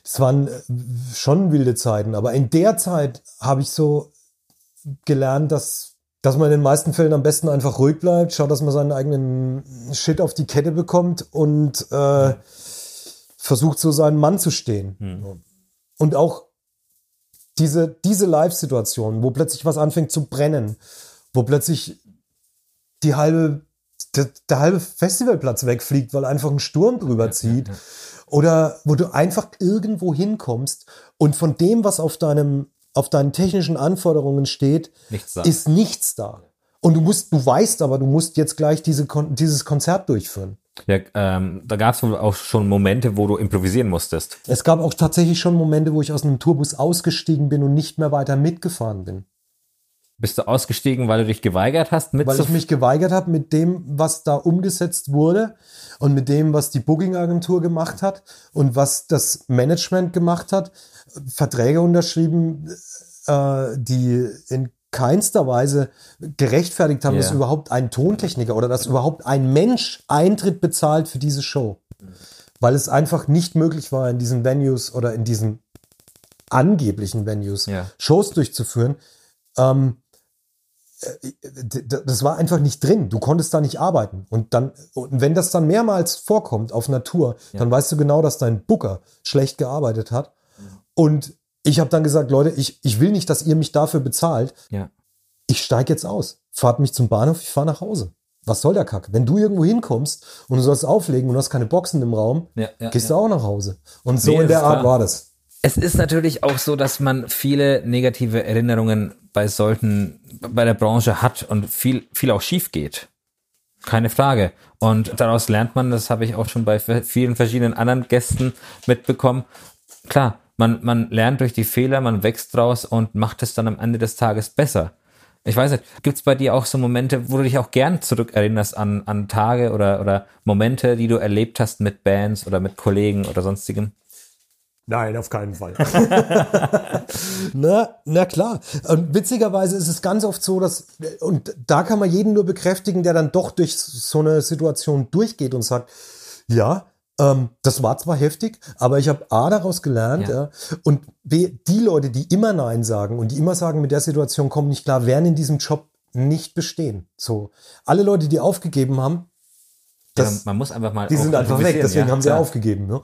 Es waren äh, schon wilde Zeiten, aber in der Zeit habe ich so gelernt, dass dass man in den meisten Fällen am besten einfach ruhig bleibt, schaut, dass man seinen eigenen Shit auf die Kette bekommt und äh, versucht so seinen Mann zu stehen. Mhm. Und auch diese, diese Live-Situation, wo plötzlich was anfängt zu brennen, wo plötzlich die halbe, der, der halbe Festivalplatz wegfliegt, weil einfach ein Sturm drüber zieht. Oder wo du einfach irgendwo hinkommst und von dem, was auf deinem auf deinen technischen Anforderungen steht, nichts ist nichts da. Und du musst, du weißt aber, du musst jetzt gleich diese, dieses Konzert durchführen. Ja, ähm, da gab es wohl auch schon Momente, wo du improvisieren musstest. Es gab auch tatsächlich schon Momente, wo ich aus einem Tourbus ausgestiegen bin und nicht mehr weiter mitgefahren bin. Bist du ausgestiegen, weil du dich geweigert hast? Mit weil ich mich geweigert habe mit dem, was da umgesetzt wurde und mit dem, was die Booking-Agentur gemacht hat und was das Management gemacht hat, Verträge unterschrieben, äh, die in keinster Weise gerechtfertigt haben, yeah. dass überhaupt ein Tontechniker oder dass überhaupt ein Mensch Eintritt bezahlt für diese Show. Weil es einfach nicht möglich war, in diesen Venues oder in diesen angeblichen Venues yeah. Shows durchzuführen. Ähm, äh, das war einfach nicht drin. Du konntest da nicht arbeiten. Und dann, und wenn das dann mehrmals vorkommt auf Natur, ja. dann weißt du genau, dass dein Booker schlecht gearbeitet hat und ich habe dann gesagt, Leute, ich, ich will nicht, dass ihr mich dafür bezahlt. Ja. Ich steige jetzt aus. Fahrt mich zum Bahnhof, ich fahre nach Hause. Was soll der Kack? Wenn du irgendwo hinkommst und du sollst auflegen und du hast keine Boxen im Raum, ja, ja, gehst du auch nach Hause. Und so nee, in der Art klar. war das. Es ist natürlich auch so, dass man viele negative Erinnerungen bei solchen, bei der Branche hat und viel, viel auch schief geht. Keine Frage. Und daraus lernt man, das habe ich auch schon bei vielen verschiedenen anderen Gästen mitbekommen. Klar, man, man lernt durch die Fehler, man wächst draus und macht es dann am Ende des Tages besser. Ich weiß nicht, gibt es bei dir auch so Momente, wo du dich auch gern zurückerinnerst an, an Tage oder, oder Momente, die du erlebt hast mit Bands oder mit Kollegen oder sonstigem? Nein, auf keinen Fall. na, na klar. Und witzigerweise ist es ganz oft so, dass, und da kann man jeden nur bekräftigen, der dann doch durch so eine Situation durchgeht und sagt, ja, ähm, das war zwar heftig, aber ich habe A daraus gelernt. Ja. Ja, und B, die Leute, die immer Nein sagen und die immer sagen, mit der Situation kommen nicht klar, werden in diesem Job nicht bestehen. So, alle Leute, die aufgegeben haben, das, ja, man muss einfach mal. Die sind einfach weg, deswegen haben sie aufgegeben. Ne?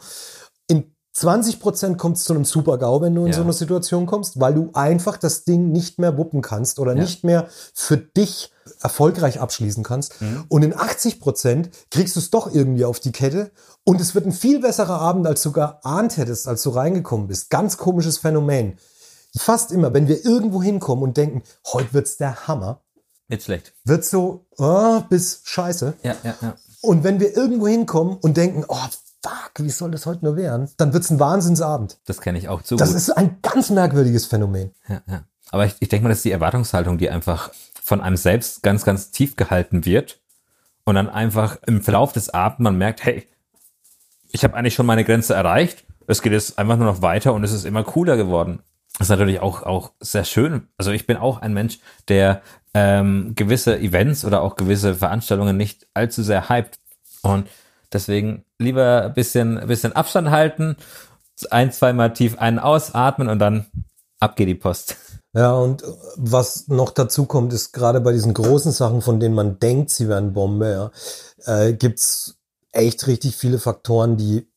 In 20 Prozent kommt es zu einem Super-GAU, wenn du in so eine Situation kommst, weil du einfach das Ding nicht mehr wuppen kannst oder nicht mehr für dich erfolgreich abschließen kannst. Mhm. Und in 80 Prozent kriegst du es doch irgendwie auf die Kette und es wird ein viel besserer Abend, als du geahnt hättest, als du reingekommen bist. Ganz komisches Phänomen. Fast immer, wenn wir irgendwo hinkommen und denken, heute wird's der Hammer. Nicht schlecht. Wird so oh, bis scheiße. Ja, ja, ja. Und wenn wir irgendwo hinkommen und denken, oh fuck, wie soll das heute nur werden? Dann wird's ein Wahnsinnsabend. Das kenne ich auch zu Das gut. ist ein ganz merkwürdiges Phänomen. Ja, ja. Aber ich, ich denke mal, das ist die Erwartungshaltung, die einfach von einem selbst ganz, ganz tief gehalten wird und dann einfach im Verlauf des Abends man merkt, hey, ich habe eigentlich schon meine Grenze erreicht. Es geht jetzt einfach nur noch weiter und es ist immer cooler geworden. Das ist natürlich auch, auch sehr schön. Also ich bin auch ein Mensch, der ähm, gewisse Events oder auch gewisse Veranstaltungen nicht allzu sehr hypt. Und deswegen lieber ein bisschen, ein bisschen Abstand halten, ein, zweimal tief einen ausatmen und dann ab geht die Post. Ja, und was noch dazu kommt, ist gerade bei diesen großen Sachen, von denen man denkt, sie wären Bombe, ja, äh, gibt's echt richtig viele Faktoren, die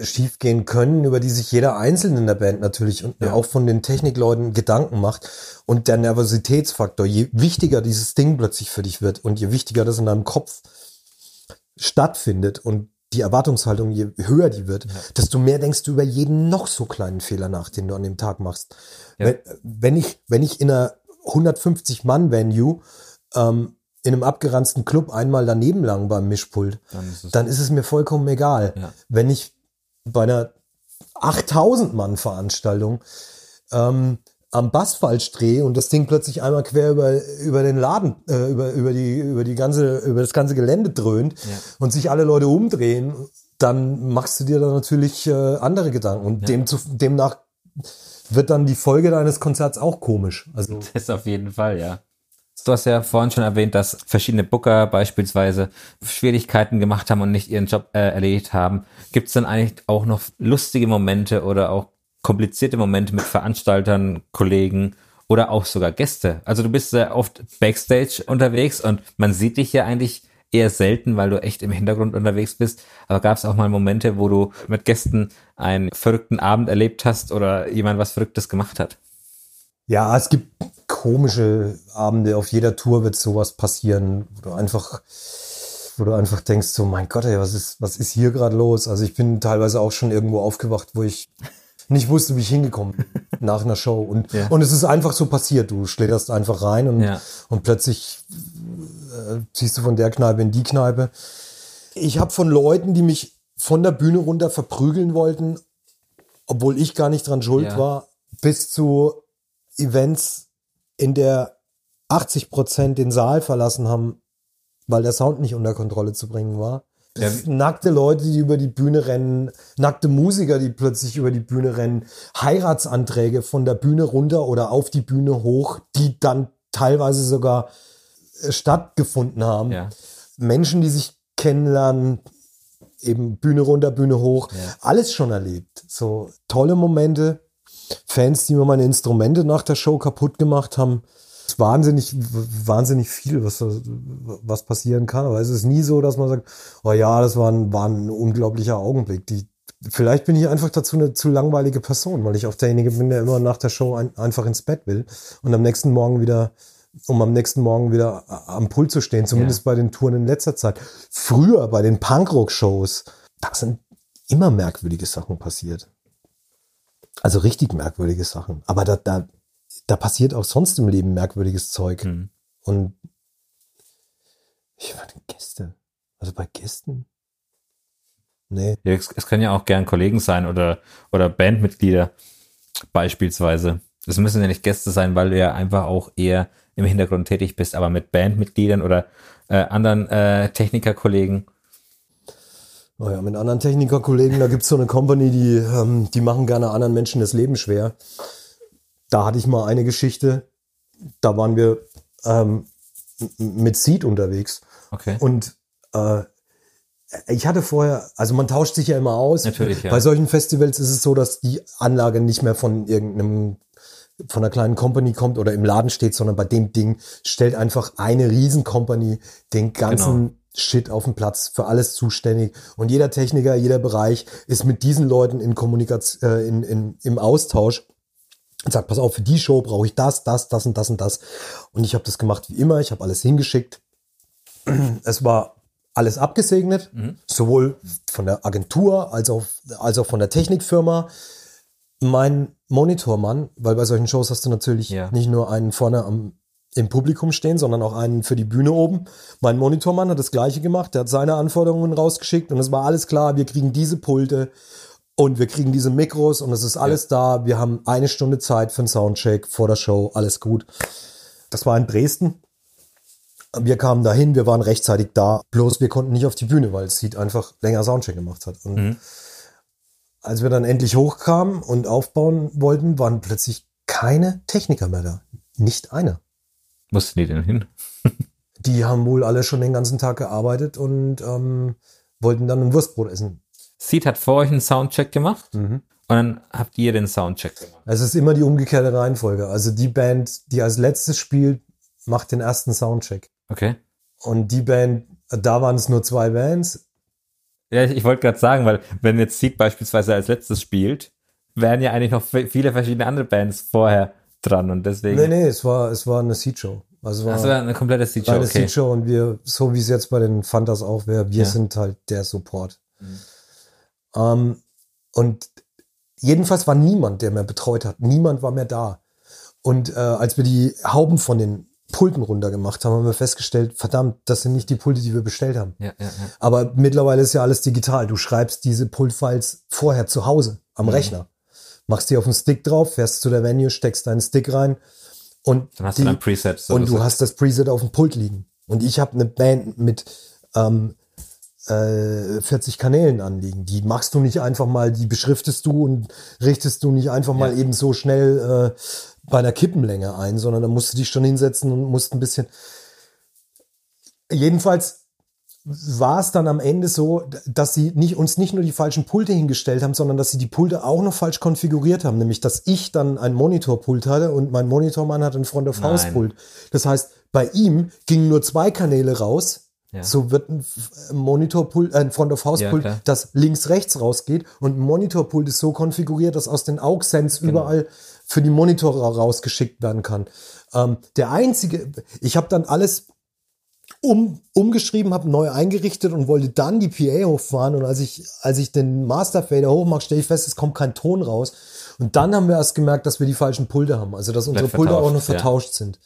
schiefgehen können, über die sich jeder Einzelne in der Band natürlich und ja. auch von den Technikleuten Gedanken macht. Und der Nervositätsfaktor, je wichtiger dieses Ding plötzlich für dich wird und je wichtiger das in deinem Kopf stattfindet und die Erwartungshaltung, je höher die wird, ja. desto mehr denkst du über jeden noch so kleinen Fehler nach, den du an dem Tag machst. Ja. Wenn, wenn, ich, wenn ich in einer 150-Mann-Venue ähm, in einem abgeranzten Club einmal daneben lang beim Mischpult, dann ist es, dann ist es mir vollkommen egal. Ja. Wenn ich bei einer 8000 Mann Veranstaltung ähm, am Bass falsch drehe und das Ding plötzlich einmal quer über, über den Laden, äh, über, über, die, über, die ganze, über das ganze Gelände dröhnt ja. und sich alle Leute umdrehen, dann machst du dir da natürlich äh, andere Gedanken. Und ja. dem zu, demnach wird dann die Folge deines Konzerts auch komisch. Also das auf jeden Fall, ja. Du hast ja vorhin schon erwähnt, dass verschiedene Booker beispielsweise Schwierigkeiten gemacht haben und nicht ihren Job äh, erledigt haben. Gibt es dann eigentlich auch noch lustige Momente oder auch komplizierte Momente mit Veranstaltern, Kollegen oder auch sogar Gäste. Also du bist sehr oft Backstage unterwegs und man sieht dich ja eigentlich eher selten, weil du echt im Hintergrund unterwegs bist. Aber gab es auch mal Momente, wo du mit Gästen einen verrückten Abend erlebt hast oder jemand was Verrücktes gemacht hat? Ja, es gibt komische Abende. Auf jeder Tour wird sowas passieren, wo du einfach, wo du einfach denkst, so mein Gott, ey, was ist, was ist hier gerade los? Also ich bin teilweise auch schon irgendwo aufgewacht, wo ich nicht wusste, wie ich hingekommen bin nach einer Show. Und, ja. und es ist einfach so passiert. Du schlitterst einfach rein und, ja. und plötzlich äh, ziehst du von der Kneipe in die Kneipe. Ich habe von Leuten, die mich von der Bühne runter verprügeln wollten, obwohl ich gar nicht dran schuld ja. war, bis zu Events, in der 80 Prozent den Saal verlassen haben, weil der Sound nicht unter Kontrolle zu bringen war. Ja. Nackte Leute, die über die Bühne rennen, nackte Musiker, die plötzlich über die Bühne rennen, Heiratsanträge von der Bühne runter oder auf die Bühne hoch, die dann teilweise sogar äh, stattgefunden haben. Ja. Menschen, die sich kennenlernen, eben Bühne runter, Bühne hoch, ja. alles schon erlebt. So tolle Momente, Fans, die mir meine Instrumente nach der Show kaputt gemacht haben ist wahnsinnig, wahnsinnig viel, was, was passieren kann. Aber es ist nie so, dass man sagt, oh ja, das war ein, war ein unglaublicher Augenblick. Die, vielleicht bin ich einfach dazu eine zu langweilige Person, weil ich auch derjenige bin, der immer nach der Show ein, einfach ins Bett will und am nächsten Morgen wieder um am nächsten Morgen wieder am Pult zu stehen, zumindest ja. bei den Touren in letzter Zeit. Früher bei den Punkrock-Shows, da sind immer merkwürdige Sachen passiert. Also richtig merkwürdige Sachen. Aber da, da, da passiert auch sonst im Leben merkwürdiges Zeug. Mhm. Und ich meine, Gäste. Also bei Gästen. Nee. Ja, es, es können ja auch gern Kollegen sein oder, oder Bandmitglieder beispielsweise. Es müssen ja nicht Gäste sein, weil du ja einfach auch eher im Hintergrund tätig bist, aber mit Bandmitgliedern oder äh, anderen äh, Technikerkollegen. Naja, mit anderen Technikerkollegen, da gibt's so eine Company, die, ähm, die machen gerne anderen Menschen das Leben schwer da hatte ich mal eine Geschichte, da waren wir ähm, mit Seed unterwegs. Okay. Und äh, ich hatte vorher, also man tauscht sich ja immer aus. Natürlich, ja. Bei solchen Festivals ist es so, dass die Anlage nicht mehr von irgendeinem von einer kleinen Company kommt oder im Laden steht, sondern bei dem Ding stellt einfach eine Riesencompany den ganzen genau. Shit auf den Platz, für alles zuständig. Und jeder Techniker, jeder Bereich ist mit diesen Leuten in Kommunikation, äh, in, in, im Austausch und sagt, pass auf, für die Show brauche ich das, das, das und das und das. Und ich habe das gemacht wie immer, ich habe alles hingeschickt. Es war alles abgesegnet, mhm. sowohl von der Agentur als auch, als auch von der Technikfirma. Mein Monitormann, weil bei solchen Shows hast du natürlich ja. nicht nur einen vorne am, im Publikum stehen, sondern auch einen für die Bühne oben. Mein Monitormann hat das gleiche gemacht, der hat seine Anforderungen rausgeschickt und es war alles klar, wir kriegen diese Pulte und wir kriegen diese Mikros und es ist alles ja. da. Wir haben eine Stunde Zeit für einen Soundcheck vor der Show, alles gut. Das war in Dresden. Wir kamen dahin, wir waren rechtzeitig da, bloß wir konnten nicht auf die Bühne, weil es Seed einfach länger Soundcheck gemacht hat. Und mhm. als wir dann endlich hochkamen und aufbauen wollten, waren plötzlich keine Techniker mehr da. Nicht einer. Mussten die denn hin? die haben wohl alle schon den ganzen Tag gearbeitet und ähm, wollten dann ein Wurstbrot essen. Seed hat vor euch einen Soundcheck gemacht mhm. und dann habt ihr den Soundcheck gemacht. Es ist immer die umgekehrte Reihenfolge. Also die Band, die als letztes spielt, macht den ersten Soundcheck. Okay. Und die Band, da waren es nur zwei Bands. Ja, ich, ich wollte gerade sagen, weil wenn jetzt Seed beispielsweise als letztes spielt, wären ja eigentlich noch viele verschiedene andere Bands vorher dran und deswegen. Nee, nee, es war, es war eine Seed-Show. Also war, war eine komplette Seed-Show. Eine okay. Seed-Show und wir, so wie es jetzt bei den Fantas auch wäre, wir ja. sind halt der Support. Mhm. Ähm, und jedenfalls war niemand, der mehr betreut hat. Niemand war mehr da. Und äh, als wir die Hauben von den Pulten runtergemacht haben, haben wir festgestellt, verdammt, das sind nicht die Pulte, die wir bestellt haben. Ja, ja, ja. Aber mittlerweile ist ja alles digital. Du schreibst diese Pultfiles vorher zu Hause am Mhm. Rechner. Machst die auf den Stick drauf, fährst zu der Venue, steckst deinen Stick rein und, Dann hast die, du dann Presets. so und du hast das Preset auf dem Pult liegen. Und ich habe eine Band mit ähm, äh, 40 Kanälen anliegen. Die machst du nicht einfach mal, die beschriftest du und richtest du nicht einfach mal Ja. eben so schnell äh, bei einer Kippenlänge ein, sondern da musst du dich schon hinsetzen und musst ein bisschen. Jedenfalls war es dann am Ende so, dass sie nicht, uns nicht nur die falschen Pulte hingestellt haben, sondern dass sie die Pulte auch noch falsch konfiguriert haben. Nämlich, dass ich dann ein Monitorpult hatte und mein Monitormann hat ein Front-of-House-Pult. Das heißt, bei ihm gingen nur zwei Kanäle raus. Ja. So wird ein Monitorpult, äh, ein Front-of-House-Pult, Ja, klar. das links-rechts rausgeht. Und ein Monitorpult ist so konfiguriert, dass aus den AUX-Sends Genau. überall für die Monitore rausgeschickt werden kann. Ähm, der einzige, ich habe dann alles um, umgeschrieben, habe neu eingerichtet und wollte dann die PA hochfahren. Und als ich, als ich den Masterfader hochmache, stelle ich fest, es kommt kein Ton raus. Und dann haben wir erst gemerkt, dass wir die falschen Pulte haben. Also, dass unsere Pulte auch noch vertauscht, vertauscht sind.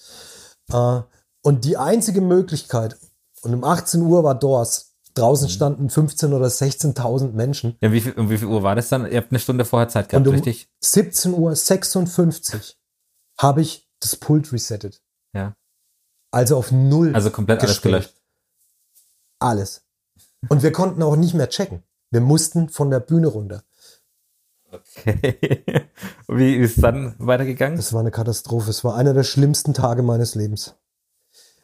Äh, und die einzige Möglichkeit, und um 18 Uhr war Doors. Draußen Mhm. standen 15 oder 16.000 Menschen. Ja, wie viel, um wie viel Uhr war das dann? Ihr habt eine Stunde vorher Zeit gehabt, um richtig? 17 Uhr 56 habe ich das Pult resettet. Ja. Also auf null. Also komplett alles gestellt. gelöscht. Alles. Und wir konnten auch nicht mehr checken. Wir mussten von der Bühne runter. Okay. wie ist es dann weitergegangen? Das war eine Katastrophe. Es war einer der schlimmsten Tage meines Lebens.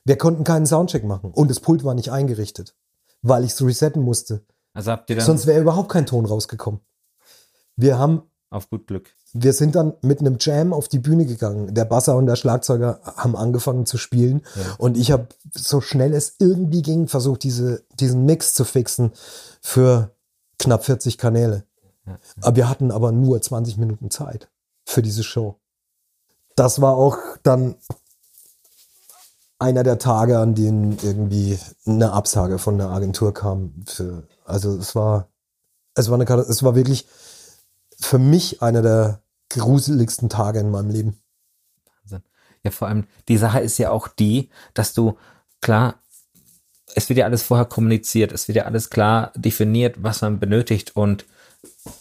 Wir konnten keinen Soundcheck machen und das Pult war nicht eingerichtet, weil ich es resetten musste. Also habt ihr dann Sonst wäre überhaupt kein Ton rausgekommen. Wir haben auf gut Glück. wir sind dann mit einem Jam auf die Bühne gegangen. Der Basser und der Schlagzeuger haben angefangen zu spielen Ja. und ich habe so schnell es irgendwie ging versucht, diese, diesen Mix zu fixen für knapp 40 Kanäle. Aber wir hatten aber nur 20 Minuten Zeit für diese Show. Das war auch dann einer der Tage, an denen irgendwie eine Absage von der Agentur kam. Für, also es war, es war eine, es war wirklich für mich einer der gruseligsten Tage in meinem Leben. Wahnsinn. Ja, vor allem, die Sache ist ja auch die, dass du, klar, es wird ja alles vorher kommuniziert, es wird ja alles klar definiert, was man benötigt und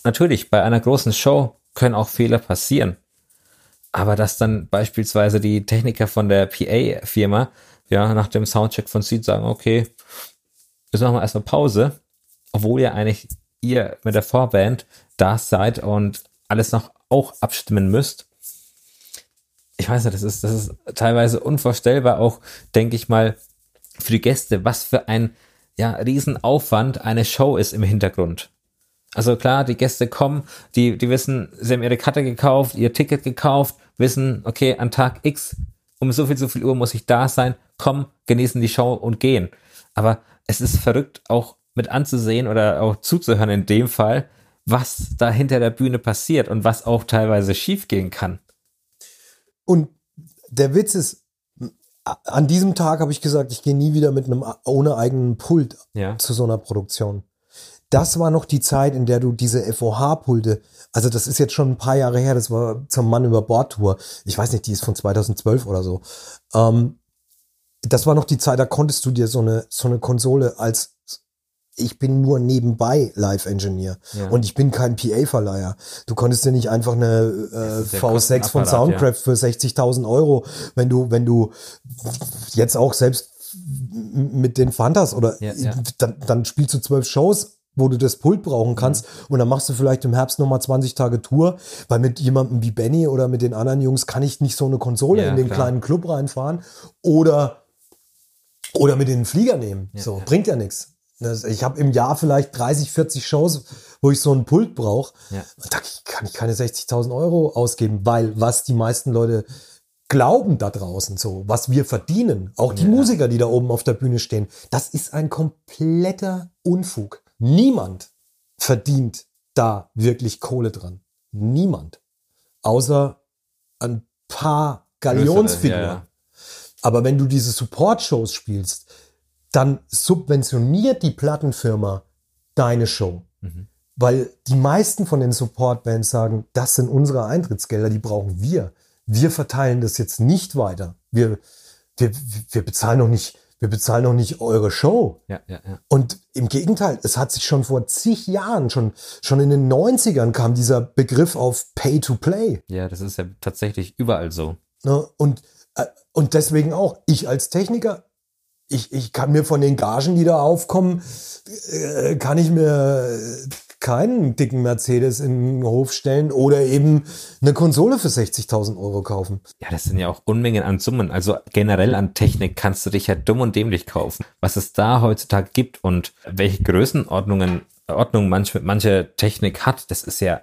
natürlich, bei einer großen Show können auch Fehler passieren. Aber dass dann beispielsweise die Techniker von der PA-Firma, ja, nach dem Soundcheck von Seed sagen, okay, jetzt machen wir erstmal Pause, obwohl ja eigentlich ihr mit der Vorband da seid und alles noch auch abstimmen müsst. Ich weiß nicht, das ist, das ist teilweise unvorstellbar, auch, denke ich mal, für die Gäste, was für ein ja, Riesenaufwand eine Show ist im Hintergrund. Also klar, die Gäste kommen, die, die wissen, sie haben ihre Karte gekauft, ihr Ticket gekauft, wissen, okay, an Tag X um so viel, so viel Uhr muss ich da sein, kommen, genießen die Show und gehen. Aber es ist verrückt, auch mit anzusehen oder auch zuzuhören in dem Fall, was da hinter der Bühne passiert und was auch teilweise schiefgehen kann. Und der Witz ist, an diesem Tag habe ich gesagt, ich gehe nie wieder mit einem ohne eigenen Pult Ja. zu so einer Produktion. Das war noch die Zeit, in der du diese FOH-Pulte, also das ist jetzt schon ein paar Jahre her, das war zum Mann über Bord Tour. Ich weiß nicht, die ist von 2012 oder so. Ähm, das war noch die Zeit, da konntest du dir so eine, so eine Konsole als ich bin nur nebenbei Live-Engineer Ja. und ich bin kein PA-Verleiher. Du konntest dir nicht einfach eine äh, ist der V6 von Soundcraft für 60.000 Euro, wenn du, wenn du jetzt auch selbst mit den Fantas oder Ja, ja. Dann, dann spielst du zwölf Shows, wo du das Pult brauchen kannst und dann machst du vielleicht im Herbst nochmal 20 Tage Tour, weil mit jemandem wie Benny oder mit den anderen Jungs kann ich nicht so eine Konsole Ja, in den klar. kleinen Club reinfahren oder oder mit den Flieger nehmen. so, bringt ja nichts. Ich habe im Jahr vielleicht 30, 40 Shows, wo ich so ein Pult brauche. Ja. Da kann ich keine 60.000 Euro ausgeben, weil was die meisten Leute glauben da draußen so, was wir verdienen, auch die Musiker, die da oben auf der Bühne stehen, das ist ein kompletter Unfug. Niemand verdient da wirklich Kohle dran. Niemand. Außer ein paar Galionsfiguren. Ja, ja. Aber wenn du diese Support-Shows spielst, dann subventioniert die Plattenfirma deine Show. Weil die meisten von den Support-Bands sagen, das sind unsere Eintrittsgelder, die brauchen wir. Wir verteilen das jetzt nicht weiter. Wir, wir, wir bezahlen noch nicht, wir bezahlen noch nicht eure Show. Ja, ja, ja. Und im Gegenteil, es hat sich schon vor zig Jahren, schon, schon in den 90ern kam dieser Begriff auf Pay to Play. Ja, das ist ja tatsächlich überall so. Ne? Und, äh, und deswegen auch, ich als Techniker, ich, ich kann mir von den Gagen, die da aufkommen, äh, kann ich mir keinen dicken Mercedes in den Hof stellen oder eben eine Konsole für 60.000 Euro kaufen. Ja, das sind ja auch Unmengen an Summen. Also generell an Technik kannst du dich ja dumm und dämlich kaufen. Was es da heutzutage gibt und welche Größenordnungen Ordnung manche, manche Technik hat, das ist ja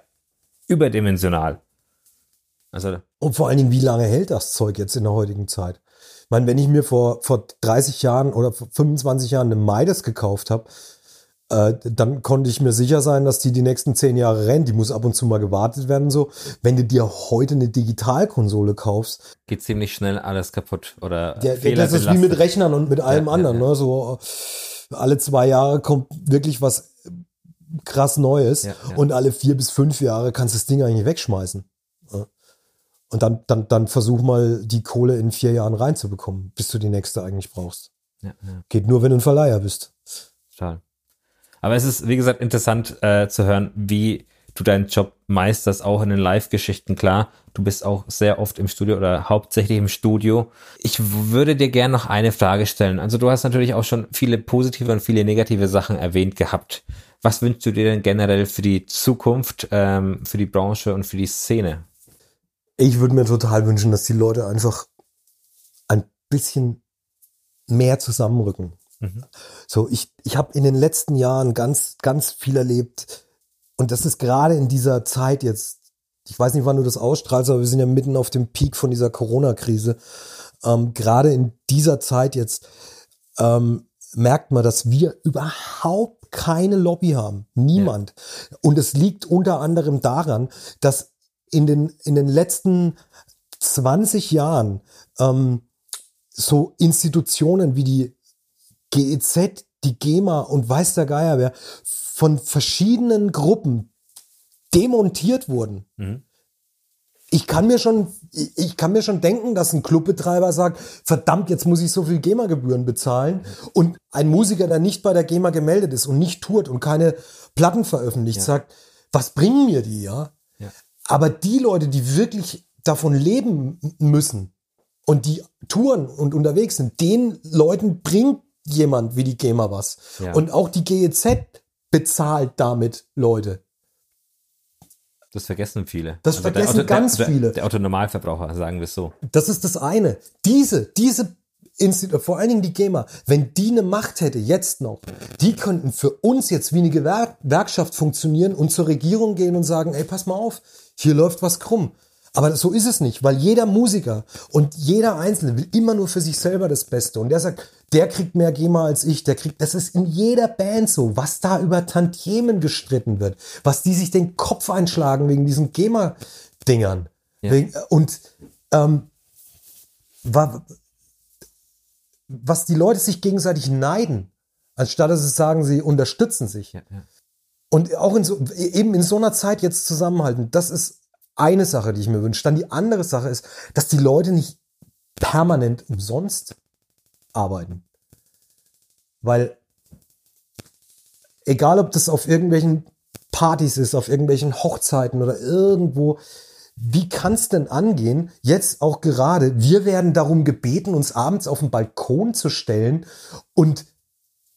überdimensional. Also und vor allen Dingen, wie lange hält das Zeug jetzt in der heutigen Zeit? Ich meine, wenn ich mir vor, vor 30 Jahren oder vor 25 Jahren eine Midas gekauft habe, äh, dann konnte ich mir sicher sein, dass die die nächsten zehn Jahre rennt. Die muss ab und zu mal gewartet werden. So, wenn du dir heute eine Digitalkonsole kaufst, geht ziemlich schnell alles kaputt oder ja, das ist wie mit Rechnern und mit allem ja, anderen. Ja, ne? So alle zwei Jahre kommt wirklich was krass Neues und alle vier bis fünf Jahre kannst du das Ding eigentlich wegschmeißen. Und dann, dann, dann versuch mal die Kohle in vier Jahren reinzubekommen, bis du die nächste eigentlich brauchst. Geht nur, wenn du ein Verleiher bist. Total. Aber es ist, wie gesagt, interessant äh, zu hören, wie du deinen Job meisterst, auch in den Live-Geschichten. Klar, du bist auch sehr oft im Studio oder hauptsächlich im Studio. Ich würde dir gerne noch eine Frage stellen. Also du hast natürlich auch schon viele positive und viele negative Sachen erwähnt gehabt. Was wünschst du dir denn generell für die Zukunft, ähm, für die Branche und für die Szene? Ich würde mir total wünschen, dass die Leute einfach ein bisschen mehr zusammenrücken. Mhm. So, ich, ich habe in den letzten Jahren ganz, ganz viel erlebt. Und das ist gerade in dieser Zeit jetzt, ich weiß nicht, wann du das ausstrahlst, aber wir sind ja mitten auf dem Peak von dieser Corona-Krise. Ähm, gerade in dieser Zeit jetzt ähm, merkt man, dass wir überhaupt keine Lobby haben. Niemand. Ja. Und es liegt unter anderem daran, dass in den, in den letzten 20 Jahren ähm, so Institutionen wie die GEZ, die GEMA und weiß der Geier wer von verschiedenen Gruppen demontiert wurden. Mhm. Ich kann mir schon, ich kann mir schon denken, dass ein Clubbetreiber sagt, verdammt, jetzt muss ich so viel GEMA-Gebühren bezahlen. Und ein Musiker, der nicht bei der GEMA gemeldet ist und nicht tourt und keine Platten veröffentlicht, ja. sagt, was bringen mir die, ja? ja? Aber die Leute, die wirklich davon leben müssen und die touren und unterwegs sind, den Leuten bringt jemand wie die GEMA was. Ja. Und auch die GEZ bezahlt damit Leute. Das vergessen viele. Das also vergessen Auto, ganz der, viele. Der Autonormalverbraucher, sagen wir es so. Das ist das eine. Diese, diese Institut, vor allen Dingen die GEMA, wenn die eine Macht hätte, jetzt noch, die könnten für uns jetzt wie eine Gewerk Gewerkschaft funktionieren und zur Regierung gehen und sagen, ey, pass mal auf, hier läuft was krumm. Aber so ist es nicht, weil jeder Musiker und jeder Einzelne will immer nur für sich selber das Beste. Und der sagt, der kriegt mehr GEMA als ich, der kriegt, das ist in jeder Band so, was da über Tantiemen gestritten wird, was die sich den Kopf einschlagen wegen diesen GEMA-Dingern. Ja. Und ähm, was die Leute sich gegenseitig neiden, anstatt dass sie sagen, sie unterstützen sich. Ja, ja. Und auch in so, eben in so einer Zeit jetzt zusammenhalten, das ist eine Sache, die ich mir wünsche. Dann die andere Sache ist, dass die Leute nicht permanent umsonst arbeiten. Weil egal ob das auf irgendwelchen Partys ist, auf irgendwelchen Hochzeiten oder irgendwo, wie kann es denn angehen, jetzt auch gerade, wir werden darum gebeten, uns abends auf den Balkon zu stellen und,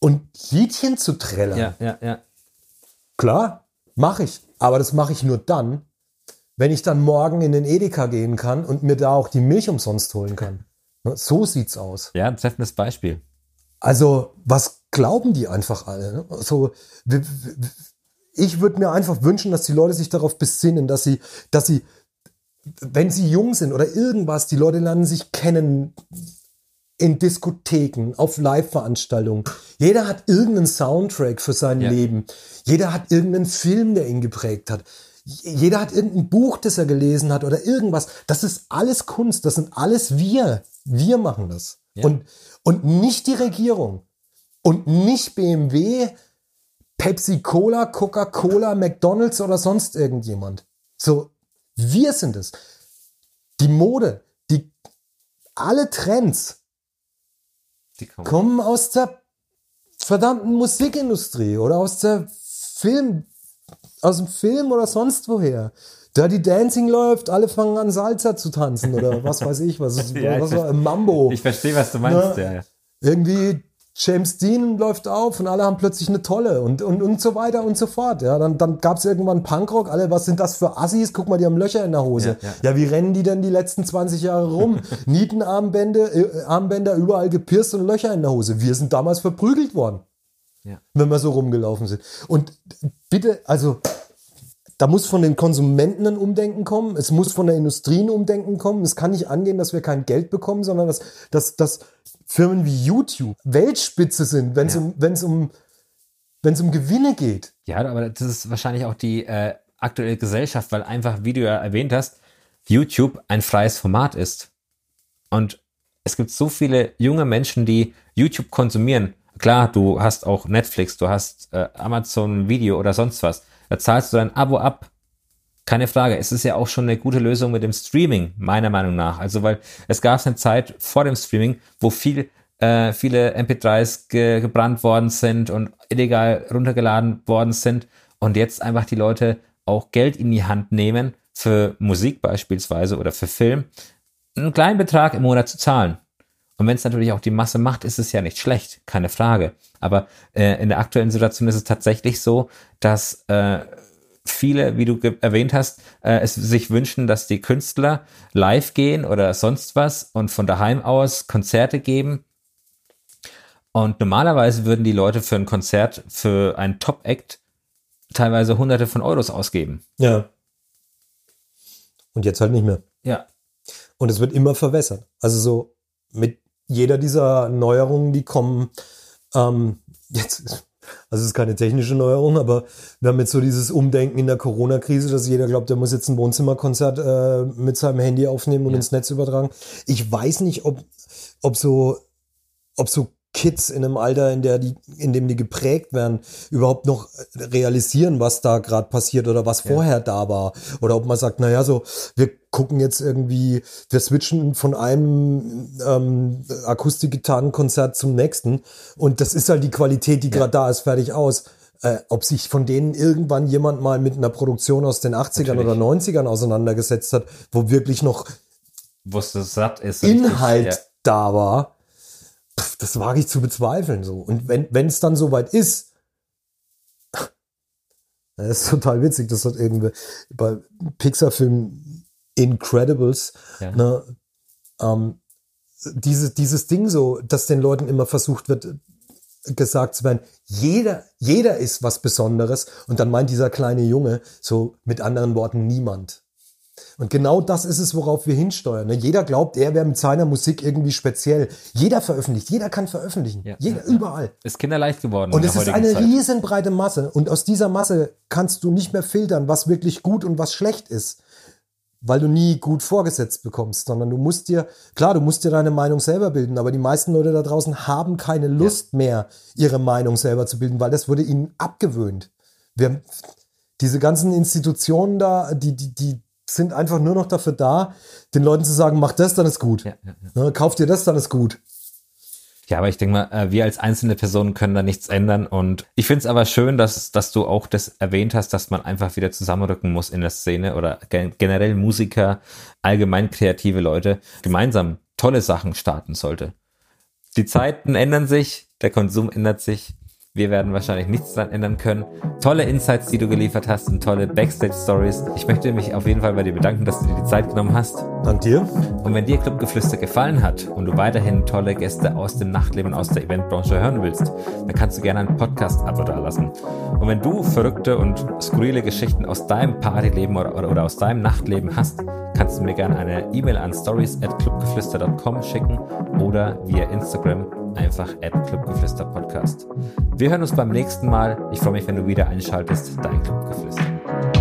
und Liedchen zu trällern. Ja, ja, ja. Klar, mache ich. Aber das mache ich nur dann, wenn ich dann morgen in den Edeka gehen kann und mir da auch die Milch umsonst holen kann. Ne, so sieht's aus. Ja, ein treffendes Beispiel. Also, was glauben die einfach alle? Ne? So, ich würde mir einfach wünschen, dass die Leute sich darauf besinnen, dass sie, dass sie, wenn sie jung sind oder irgendwas, die Leute lernen sich kennen in Diskotheken, auf Live-Veranstaltungen. Jeder hat irgendeinen Soundtrack für sein ja. Leben. Jeder hat irgendeinen Film, der ihn geprägt hat jeder hat irgendein Buch, das er gelesen hat oder irgendwas. Das ist alles Kunst. Das sind alles wir. Wir machen das. Ja. Und, und nicht die Regierung. Und nicht BMW, Pepsi Cola, Coca-Cola, McDonalds oder sonst irgendjemand. So, wir sind es. Die Mode, die, alle Trends Die kommen. kommen aus der verdammten Musikindustrie oder aus der Film, aus dem Film oder sonst woher. Dirty Dancing läuft, alle fangen an Salsa zu tanzen oder was weiß ich, was, ist, ja, was war Mambo. Ich verstehe, was du meinst, Na, ja. Irgendwie James Dean läuft auf und alle haben plötzlich eine tolle und, und, und so weiter und so fort. Ja, dann, dann gab es irgendwann Punkrock, alle, was sind das für Assis? Guck mal, die haben Löcher in der Hose. Ja, ja. ja wie rennen die denn die letzten 20 Jahre rum? Nietenarmbänder, äh, Armbänder überall gepierst und Löcher in der Hose. Wir sind damals verprügelt worden. Ja. Wenn wir so rumgelaufen sind. Und bitte, also da muss von den Konsumenten ein Umdenken kommen, es muss von der Industrie ein Umdenken kommen. Es kann nicht angehen, dass wir kein Geld bekommen, sondern dass, dass, dass Firmen wie YouTube Weltspitze sind, wenn es ja. um, wenn's um, wenn's um Gewinne geht. Ja, aber das ist wahrscheinlich auch die äh, aktuelle Gesellschaft, weil einfach, wie du ja erwähnt hast, YouTube ein freies Format ist. Und es gibt so viele junge Menschen, die YouTube konsumieren. Klar, du hast auch Netflix, du hast äh, Amazon Video oder sonst was. Da zahlst du dein Abo ab. Keine Frage. Es ist ja auch schon eine gute Lösung mit dem Streaming, meiner Meinung nach. Also, weil es gab eine Zeit vor dem Streaming, wo viel, äh, viele MP3s ge gebrannt worden sind und illegal runtergeladen worden sind und jetzt einfach die Leute auch Geld in die Hand nehmen für Musik beispielsweise oder für Film, einen kleinen Betrag im Monat zu zahlen. Und wenn es natürlich auch die Masse macht, ist es ja nicht schlecht, keine Frage. Aber äh, in der aktuellen Situation ist es tatsächlich so, dass äh, viele, wie du erwähnt hast, äh, es sich wünschen, dass die Künstler live gehen oder sonst was und von daheim aus Konzerte geben. Und normalerweise würden die Leute für ein Konzert, für einen Top-Act teilweise hunderte von Euros ausgeben. Ja. Und jetzt halt nicht mehr. Ja. Und es wird immer verwässert. Also so mit jeder dieser Neuerungen, die kommen, ähm, jetzt, also es ist keine technische Neuerung, aber wir haben jetzt so dieses Umdenken in der Corona-Krise, dass jeder glaubt, der muss jetzt ein Wohnzimmerkonzert äh, mit seinem Handy aufnehmen und ja. ins Netz übertragen. Ich weiß nicht, ob, ob so, ob so Kids in einem Alter, in, der die, in dem die geprägt werden, überhaupt noch realisieren, was da gerade passiert oder was ja. vorher da war. Oder ob man sagt, naja, so, wir gucken jetzt irgendwie, wir switchen von einem ähm, Akustikgitarrenkonzert zum nächsten und das ist halt die Qualität, die gerade da ist, fertig aus. Äh, ob sich von denen irgendwann jemand mal mit einer Produktion aus den 80ern Natürlich. oder 90ern auseinandergesetzt hat, wo wirklich noch ist. Inhalt ja. da war das wage ich zu bezweifeln. So. Und wenn es dann soweit ist, das ist total witzig, das hat irgendwie bei Pixar-Film Incredibles, ja. ne, ähm, diese, dieses Ding so, dass den Leuten immer versucht wird, gesagt zu werden, jeder, jeder ist was Besonderes. Und dann meint dieser kleine Junge so mit anderen Worten niemand. Und genau das ist es, worauf wir hinsteuern. Ne? Jeder glaubt, er wäre mit seiner Musik irgendwie speziell. Jeder veröffentlicht, jeder kann veröffentlichen. Ja, jeder, ja, überall. Ist kinderleicht geworden. Und es ist eine Zeit. riesenbreite Masse. Und aus dieser Masse kannst du nicht mehr filtern, was wirklich gut und was schlecht ist. Weil du nie gut vorgesetzt bekommst, sondern du musst dir, klar, du musst dir deine Meinung selber bilden, aber die meisten Leute da draußen haben keine Lust ja. mehr, ihre Meinung selber zu bilden, weil das wurde ihnen abgewöhnt. Wir, diese ganzen Institutionen da, die, die, die, sind einfach nur noch dafür da, den Leuten zu sagen, mach das, dann ist gut. Ja, ja. Ne, kauf dir das, dann ist gut. Ja, aber ich denke mal, äh, wir als einzelne Personen können da nichts ändern. Und ich finde es aber schön, dass, dass du auch das erwähnt hast, dass man einfach wieder zusammenrücken muss in der Szene oder generell Musiker, allgemein kreative Leute gemeinsam tolle Sachen starten sollte. Die Zeiten ändern sich, der Konsum ändert sich. Wir werden wahrscheinlich nichts daran ändern können. Tolle Insights, die du geliefert hast und tolle Backstage-Stories. Ich möchte mich auf jeden Fall bei dir bedanken, dass du dir die Zeit genommen hast. Dank dir. Und wenn dir Clubgeflüster gefallen hat und du weiterhin tolle Gäste aus dem Nachtleben, aus der Eventbranche hören willst, dann kannst du gerne einen Podcast-Abo da lassen. Und wenn du verrückte und skurrile Geschichten aus deinem Partyleben oder, oder, oder aus deinem Nachtleben hast, kannst du mir gerne eine E-Mail an stories at clubgeflüster.com schicken oder via Instagram einfach at Clubgeflüster Podcast. Wir hören uns beim nächsten Mal. Ich freue mich, wenn du wieder einschaltest. Dein Clubgeflüster.